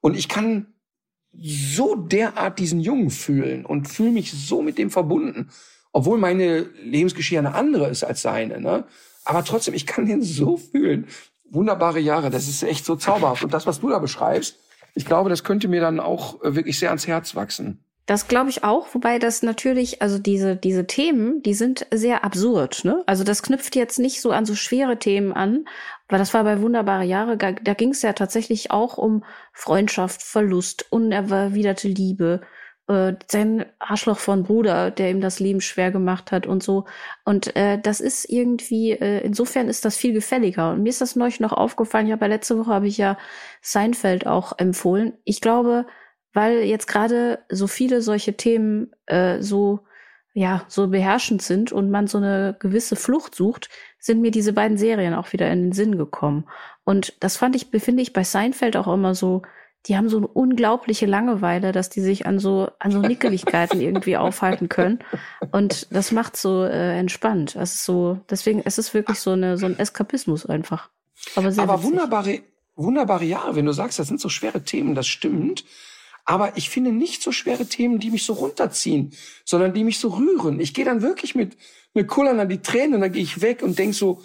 Und ich kann so derart diesen Jungen fühlen und fühle mich so mit dem verbunden, obwohl meine Lebensgeschichte eine andere ist als seine. Ne? Aber trotzdem, ich kann den so fühlen. Wunderbare Jahre, das ist echt so zauberhaft. Und das, was du da beschreibst, ich glaube, das könnte mir dann auch äh, wirklich sehr ans Herz wachsen. Das glaube ich auch, wobei das natürlich, also diese, diese Themen, die sind sehr absurd, ne? Also das knüpft jetzt nicht so an so schwere Themen an, weil das war bei Wunderbare Jahre, da, da ging es ja tatsächlich auch um Freundschaft, Verlust, unerwiderte Liebe, äh, sein Arschloch von Bruder, der ihm das Leben schwer gemacht hat und so. Und äh, das ist irgendwie, äh, insofern ist das viel gefälliger. Und mir ist das neulich noch aufgefallen, ja, bei letzte Woche habe ich ja Seinfeld auch empfohlen. Ich glaube, weil jetzt gerade so viele solche Themen äh, so ja, so beherrschend sind und man so eine gewisse Flucht sucht, sind mir diese beiden Serien auch wieder in den Sinn gekommen. Und das fand ich, befinde ich bei Seinfeld auch immer so, die haben so eine unglaubliche Langeweile, dass die sich an so, an so Nickeligkeiten irgendwie aufhalten können. Und das macht so äh, entspannt. Es ist so, deswegen, es ist wirklich so eine, so ein Eskapismus einfach. Aber, sehr Aber wunderbare, wunderbare Jahre, wenn du sagst, das sind so schwere Themen, das stimmt. Aber ich finde nicht so schwere Themen, die mich so runterziehen, sondern die mich so rühren. Ich gehe dann wirklich mit, mit Kullern an die Tränen und dann gehe ich weg und denk so,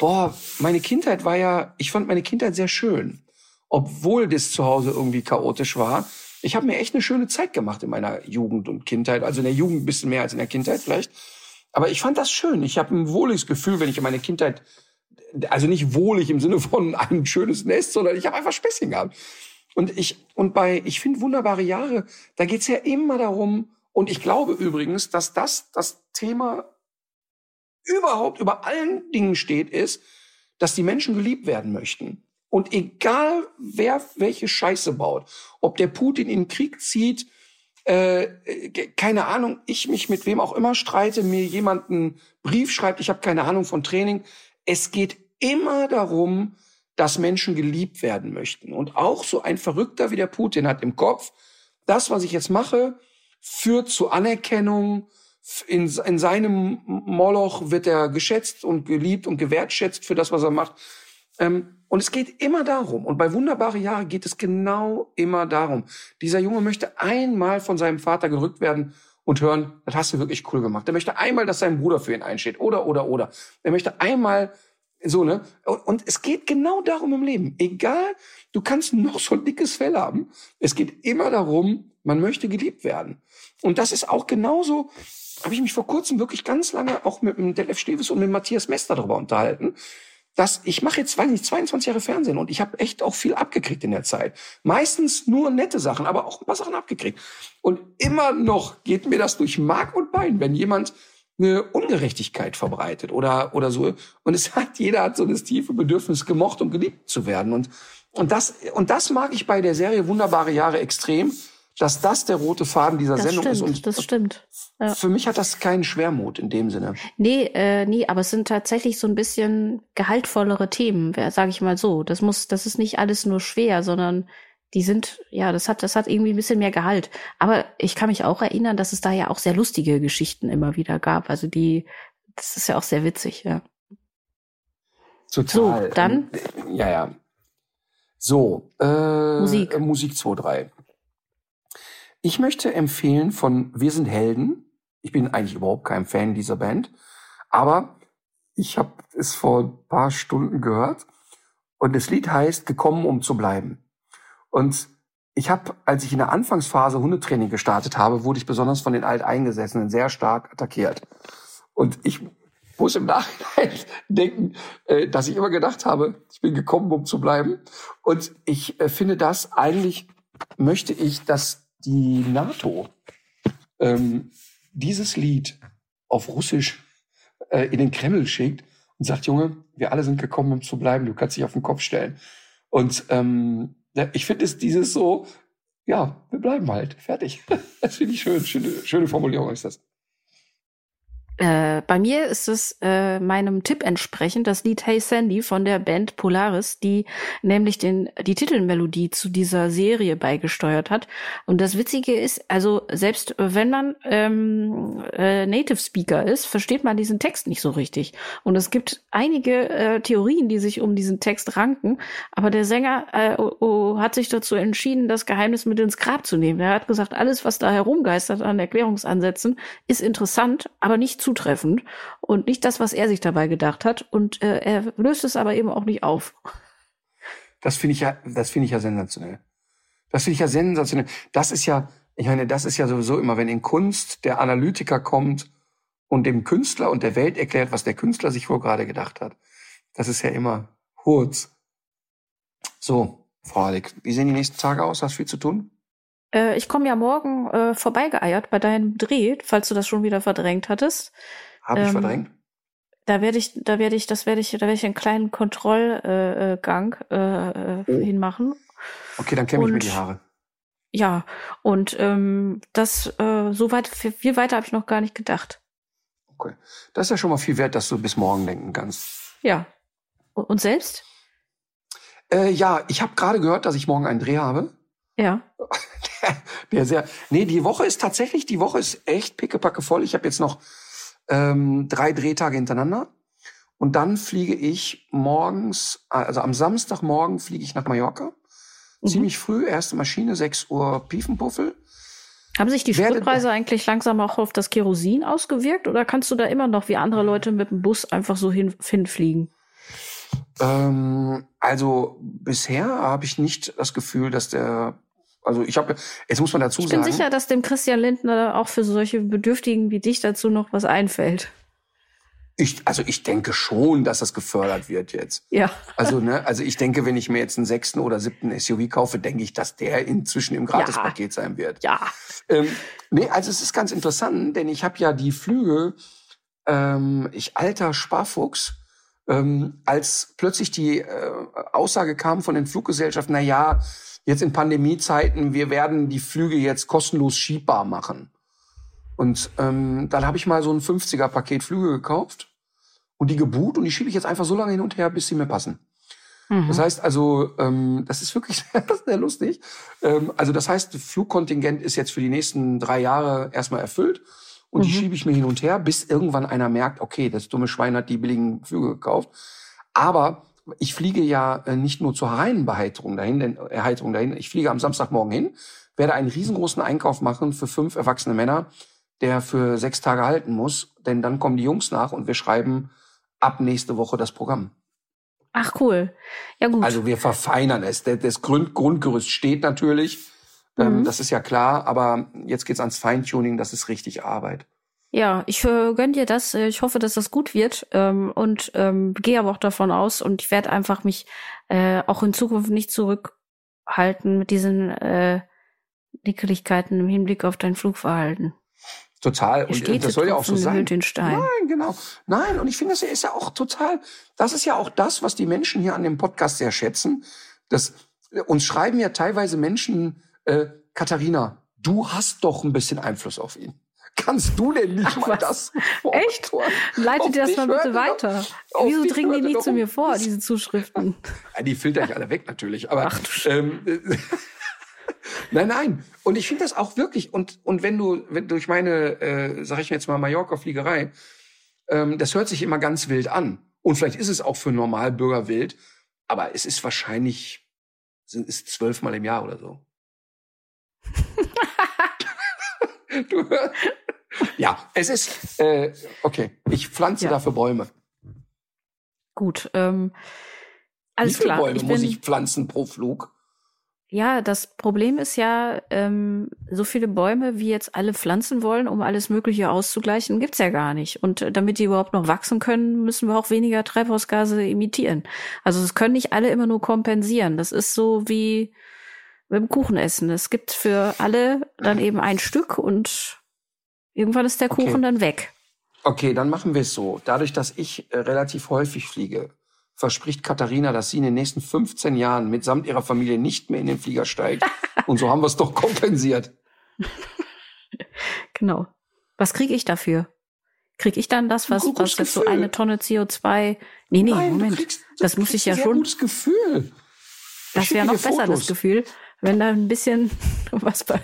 boah, meine Kindheit war ja, ich fand meine Kindheit sehr schön obwohl das zu Hause irgendwie chaotisch war. Ich habe mir echt eine schöne Zeit gemacht in meiner Jugend und Kindheit. Also in der Jugend ein bisschen mehr als in der Kindheit vielleicht. Aber ich fand das schön. Ich habe ein wohliges Gefühl, wenn ich in meine Kindheit, also nicht wohlig im Sinne von ein schönes Nest, sondern ich habe einfach Späßchen gehabt. Und ich, und bei, ich finde wunderbare Jahre, da geht's ja immer darum, und ich glaube übrigens, dass das das Thema überhaupt über allen Dingen steht, ist, dass die Menschen geliebt werden möchten. Und egal, wer welche Scheiße baut, ob der Putin in den Krieg zieht, äh, keine Ahnung, ich mich mit wem auch immer streite, mir jemanden Brief schreibt, ich habe keine Ahnung von Training. Es geht immer darum, dass Menschen geliebt werden möchten. Und auch so ein Verrückter wie der Putin hat im Kopf, das, was ich jetzt mache, führt zu Anerkennung. In, in seinem Moloch wird er geschätzt und geliebt und gewertschätzt für das, was er macht. Ähm, und es geht immer darum, und bei Wunderbare Jahre geht es genau immer darum. Dieser Junge möchte einmal von seinem Vater gerückt werden und hören, das hast du wirklich cool gemacht. Er möchte einmal, dass sein Bruder für ihn einsteht. Oder, oder, oder. Er möchte einmal so, ne? Und es geht genau darum im Leben. Egal, du kannst noch so ein dickes Fell haben. Es geht immer darum, man möchte geliebt werden. Und das ist auch genauso, habe ich mich vor kurzem wirklich ganz lange auch mit dem Delef Steves und mit Matthias Mester darüber unterhalten dass ich mache jetzt, weiß nicht, 22 Jahre Fernsehen und ich habe echt auch viel abgekriegt in der Zeit. Meistens nur nette Sachen, aber auch ein paar Sachen abgekriegt. Und immer noch geht mir das durch Mark und Bein, wenn jemand eine Ungerechtigkeit verbreitet oder oder so. Und es hat jeder hat so das tiefe Bedürfnis, gemocht und geliebt zu werden. Und und das und das mag ich bei der Serie Wunderbare Jahre extrem dass das der rote Faden dieser das Sendung stimmt, ist. Und das stimmt. Ja. Für mich hat das keinen Schwermut in dem Sinne. Nee, äh, nee, aber es sind tatsächlich so ein bisschen gehaltvollere Themen, sage ich mal so. Das muss, das ist nicht alles nur schwer, sondern die sind, ja, das hat, das hat irgendwie ein bisschen mehr Gehalt. Aber ich kann mich auch erinnern, dass es da ja auch sehr lustige Geschichten immer wieder gab. Also die, das ist ja auch sehr witzig, ja. Total. So, dann? Ja, ja. So, äh, Musik. Musik 2, 3. Ich möchte empfehlen von Wir sind Helden. Ich bin eigentlich überhaupt kein Fan dieser Band, aber ich habe es vor ein paar Stunden gehört und das Lied heißt Gekommen, um zu bleiben. Und ich habe, als ich in der Anfangsphase Hundetraining gestartet habe, wurde ich besonders von den Alteingesessenen sehr stark attackiert. Und ich muss im Nachhinein denken, äh, dass ich immer gedacht habe, ich bin gekommen, um zu bleiben. Und ich äh, finde das eigentlich, möchte ich, dass die NATO ähm, dieses Lied auf Russisch äh, in den Kreml schickt und sagt, Junge, wir alle sind gekommen, um zu bleiben, du kannst dich auf den Kopf stellen. Und ähm, ich finde es dieses so, ja, wir bleiben halt, fertig. Das finde ich schön, schöne, schöne Formulierung ist das. Äh, bei mir ist es äh, meinem Tipp entsprechend das Lied Hey Sandy von der Band Polaris, die nämlich den, die Titelmelodie zu dieser Serie beigesteuert hat. Und das Witzige ist, also selbst wenn man ähm, äh, Native Speaker ist, versteht man diesen Text nicht so richtig. Und es gibt einige äh, Theorien, die sich um diesen Text ranken, aber der Sänger äh, oh, oh, hat sich dazu entschieden, das Geheimnis mit ins Grab zu nehmen. Er hat gesagt, alles, was da herumgeistert an Erklärungsansätzen, ist interessant, aber nicht zutreffend und nicht das, was er sich dabei gedacht hat. Und äh, er löst es aber eben auch nicht auf. Das finde ich ja, das finde ich ja sensationell. Das finde ich ja sensationell. Das ist ja, ich meine, das ist ja sowieso immer, wenn in Kunst der Analytiker kommt und dem Künstler und der Welt erklärt, was der Künstler sich wohl gerade gedacht hat. Das ist ja immer Hurz. So, Frau Alik, wie sehen die nächsten Tage aus? Hast du viel zu tun? Äh, ich komme ja morgen äh, vorbeigeeiert bei deinem Dreh, falls du das schon wieder verdrängt hattest. Habe ich ähm, verdrängt? Da werde ich, da werde ich, das werde ich, da werde ich einen kleinen Kontrollgang äh, äh, oh. hinmachen. Okay, dann kämme ich mir die Haare. ja, und ähm, das äh, so weit, viel weiter habe ich noch gar nicht gedacht. Okay. Das ist ja schon mal viel wert, dass du bis morgen denken kannst. Ja. Und selbst? Äh, ja, ich habe gerade gehört, dass ich morgen einen Dreh habe. Ja. der, der sehr. Nee, die Woche ist tatsächlich, die Woche ist echt pickepacke voll. Ich habe jetzt noch ähm, drei Drehtage hintereinander. Und dann fliege ich morgens, also am Samstagmorgen fliege ich nach Mallorca. Mhm. Ziemlich früh, erste Maschine, 6 Uhr Piefenpuffel. Haben sich die Spritpreise eigentlich langsam auch auf das Kerosin ausgewirkt oder kannst du da immer noch wie andere Leute mit dem Bus einfach so hin, hinfliegen? Ähm, also bisher habe ich nicht das Gefühl, dass der also ich habe, jetzt muss man dazu sagen. Ich bin sagen, sicher, dass dem Christian Lindner auch für solche Bedürftigen wie dich dazu noch was einfällt. Ich, also ich denke schon, dass das gefördert wird jetzt. Ja. Also, ne, also ich denke, wenn ich mir jetzt einen sechsten oder siebten SUV kaufe, denke ich, dass der inzwischen im Gratispaket ja. sein wird. Ja. Ähm, nee, also es ist ganz interessant, denn ich habe ja die Flüge, ähm, ich alter Sparfuchs, ähm, als plötzlich die äh, Aussage kam von den Fluggesellschaften, na ja, jetzt in Pandemiezeiten, wir werden die Flüge jetzt kostenlos schiebbar machen. Und ähm, dann habe ich mal so ein 50er-Paket Flüge gekauft und die gebucht und die schiebe ich jetzt einfach so lange hin und her, bis sie mir passen. Mhm. Das heißt also, ähm, das ist wirklich sehr, lustig. Ähm, also das heißt, Flugkontingent ist jetzt für die nächsten drei Jahre erstmal erfüllt und mhm. die schiebe ich mir hin und her, bis irgendwann einer merkt, okay, das dumme Schwein hat die billigen Flüge gekauft. Aber ich fliege ja äh, nicht nur zur reinen Beheiterung dahin, denn Erheiterung dahin. Ich fliege am Samstagmorgen hin, werde einen riesengroßen Einkauf machen für fünf erwachsene Männer der für sechs Tage halten muss, denn dann kommen die Jungs nach und wir schreiben ab nächste Woche das Programm. Ach cool. Ja gut. Also wir verfeinern es. Das Grund Grundgerüst steht natürlich, ähm, mhm. das ist ja klar, aber jetzt geht's ans Feintuning, das ist richtig Arbeit. Ja, ich äh, gönn dir das. Äh, ich hoffe, dass das gut wird ähm, und ähm, gehe aber auch davon aus und ich werde einfach mich äh, auch in Zukunft nicht zurückhalten mit diesen äh, Nickeligkeiten im Hinblick auf dein Flugverhalten. Total. Und, und das soll ja auch so sein. Nein, genau. Nein, und ich finde, das ist ja auch total, das ist ja auch das, was die Menschen hier an dem Podcast sehr schätzen. Das, uns schreiben ja teilweise Menschen, äh, Katharina, du hast doch ein bisschen Einfluss auf ihn. Kannst du denn nicht Ach, mal was? das Echt? Leite dir das mal bitte weiter. Wieso dringen die nicht zu mir vor, diese Zuschriften? Ja, die filter ich alle weg natürlich. Aber Ach, ähm, Nein, nein. Und ich finde das auch wirklich, und, und wenn du, wenn durch meine, äh, sag ich jetzt mal, Mallorca-Fliegerei, ähm, das hört sich immer ganz wild an. Und vielleicht ist es auch für Normalbürger wild, aber es ist wahrscheinlich, sind es zwölfmal im Jahr oder so. du hörst. Ja, es ist, äh, okay, ich pflanze ja. dafür Bäume. Gut, ähm, alles Wie viele klar. Bäume ich muss ich pflanzen pro Flug? Ja, das Problem ist ja, ähm, so viele Bäume, wie jetzt alle pflanzen wollen, um alles Mögliche auszugleichen, gibt's ja gar nicht. Und äh, damit die überhaupt noch wachsen können, müssen wir auch weniger Treibhausgase emittieren. Also es können nicht alle immer nur kompensieren. Das ist so wie beim Kuchenessen. Es gibt für alle dann eben ein Stück und irgendwann ist der okay. Kuchen dann weg. Okay, dann machen wir es so. Dadurch, dass ich äh, relativ häufig fliege, verspricht Katharina, dass sie in den nächsten 15 Jahren mitsamt ihrer Familie nicht mehr in den Flieger steigt. Und so haben wir es doch kompensiert. Genau. Was kriege ich dafür? Kriege ich dann das, was, was jetzt so eine Tonne CO2? Nee, nee, Nein, Moment. Kriegst, das muss ich ja schon. Gutes Gefühl. Das wäre noch besser, Fotos. das Gefühl, wenn da ein bisschen was bei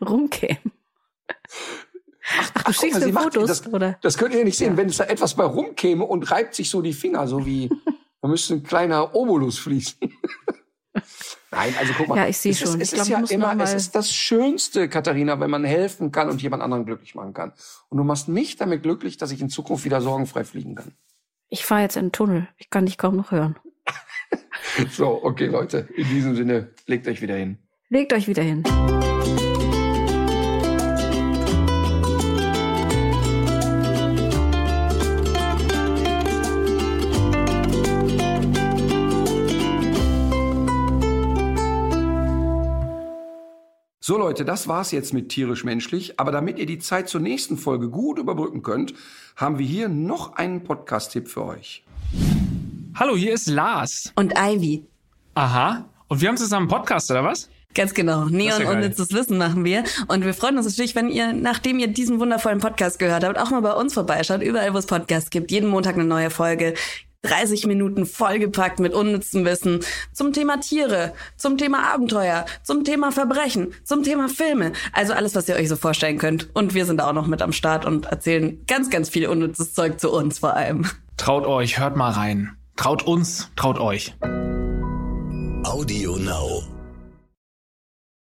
rumkäme. Ach, ach, du schickst mir Fotos, das, oder? Das könnt ihr nicht sehen, ja. wenn es da etwas bei rumkäme und reibt sich so die Finger, so wie Da müsste ein kleiner Obolus fließen. Nein, also guck mal. Ja, ich sehe schon. es ich ist glaub, ja immer, es ist das Schönste, Katharina, wenn man helfen kann und jemand anderen glücklich machen kann. Und du machst mich damit glücklich, dass ich in Zukunft wieder sorgenfrei fliegen kann. Ich fahre jetzt in den Tunnel. Ich kann dich kaum noch hören. so, okay, Leute. In diesem Sinne, legt euch wieder hin. Legt euch wieder hin. So Leute, das war's jetzt mit tierisch menschlich, aber damit ihr die Zeit zur nächsten Folge gut überbrücken könnt, haben wir hier noch einen Podcast Tipp für euch. Hallo, hier ist Lars und Ivy. Aha, und wir haben zusammen einen Podcast oder was? Ganz genau. Neon ja. Unnützes Wissen machen wir. Und wir freuen uns natürlich, wenn ihr, nachdem ihr diesen wundervollen Podcast gehört habt, auch mal bei uns vorbeischaut. Überall, wo es Podcasts gibt. Jeden Montag eine neue Folge. 30 Minuten vollgepackt mit unnützem Wissen zum Thema Tiere, zum Thema Abenteuer, zum Thema Verbrechen, zum Thema Filme. Also alles, was ihr euch so vorstellen könnt. Und wir sind auch noch mit am Start und erzählen ganz, ganz viel unnützes Zeug zu uns vor allem. Traut euch, hört mal rein. Traut uns, traut euch. Audio Now.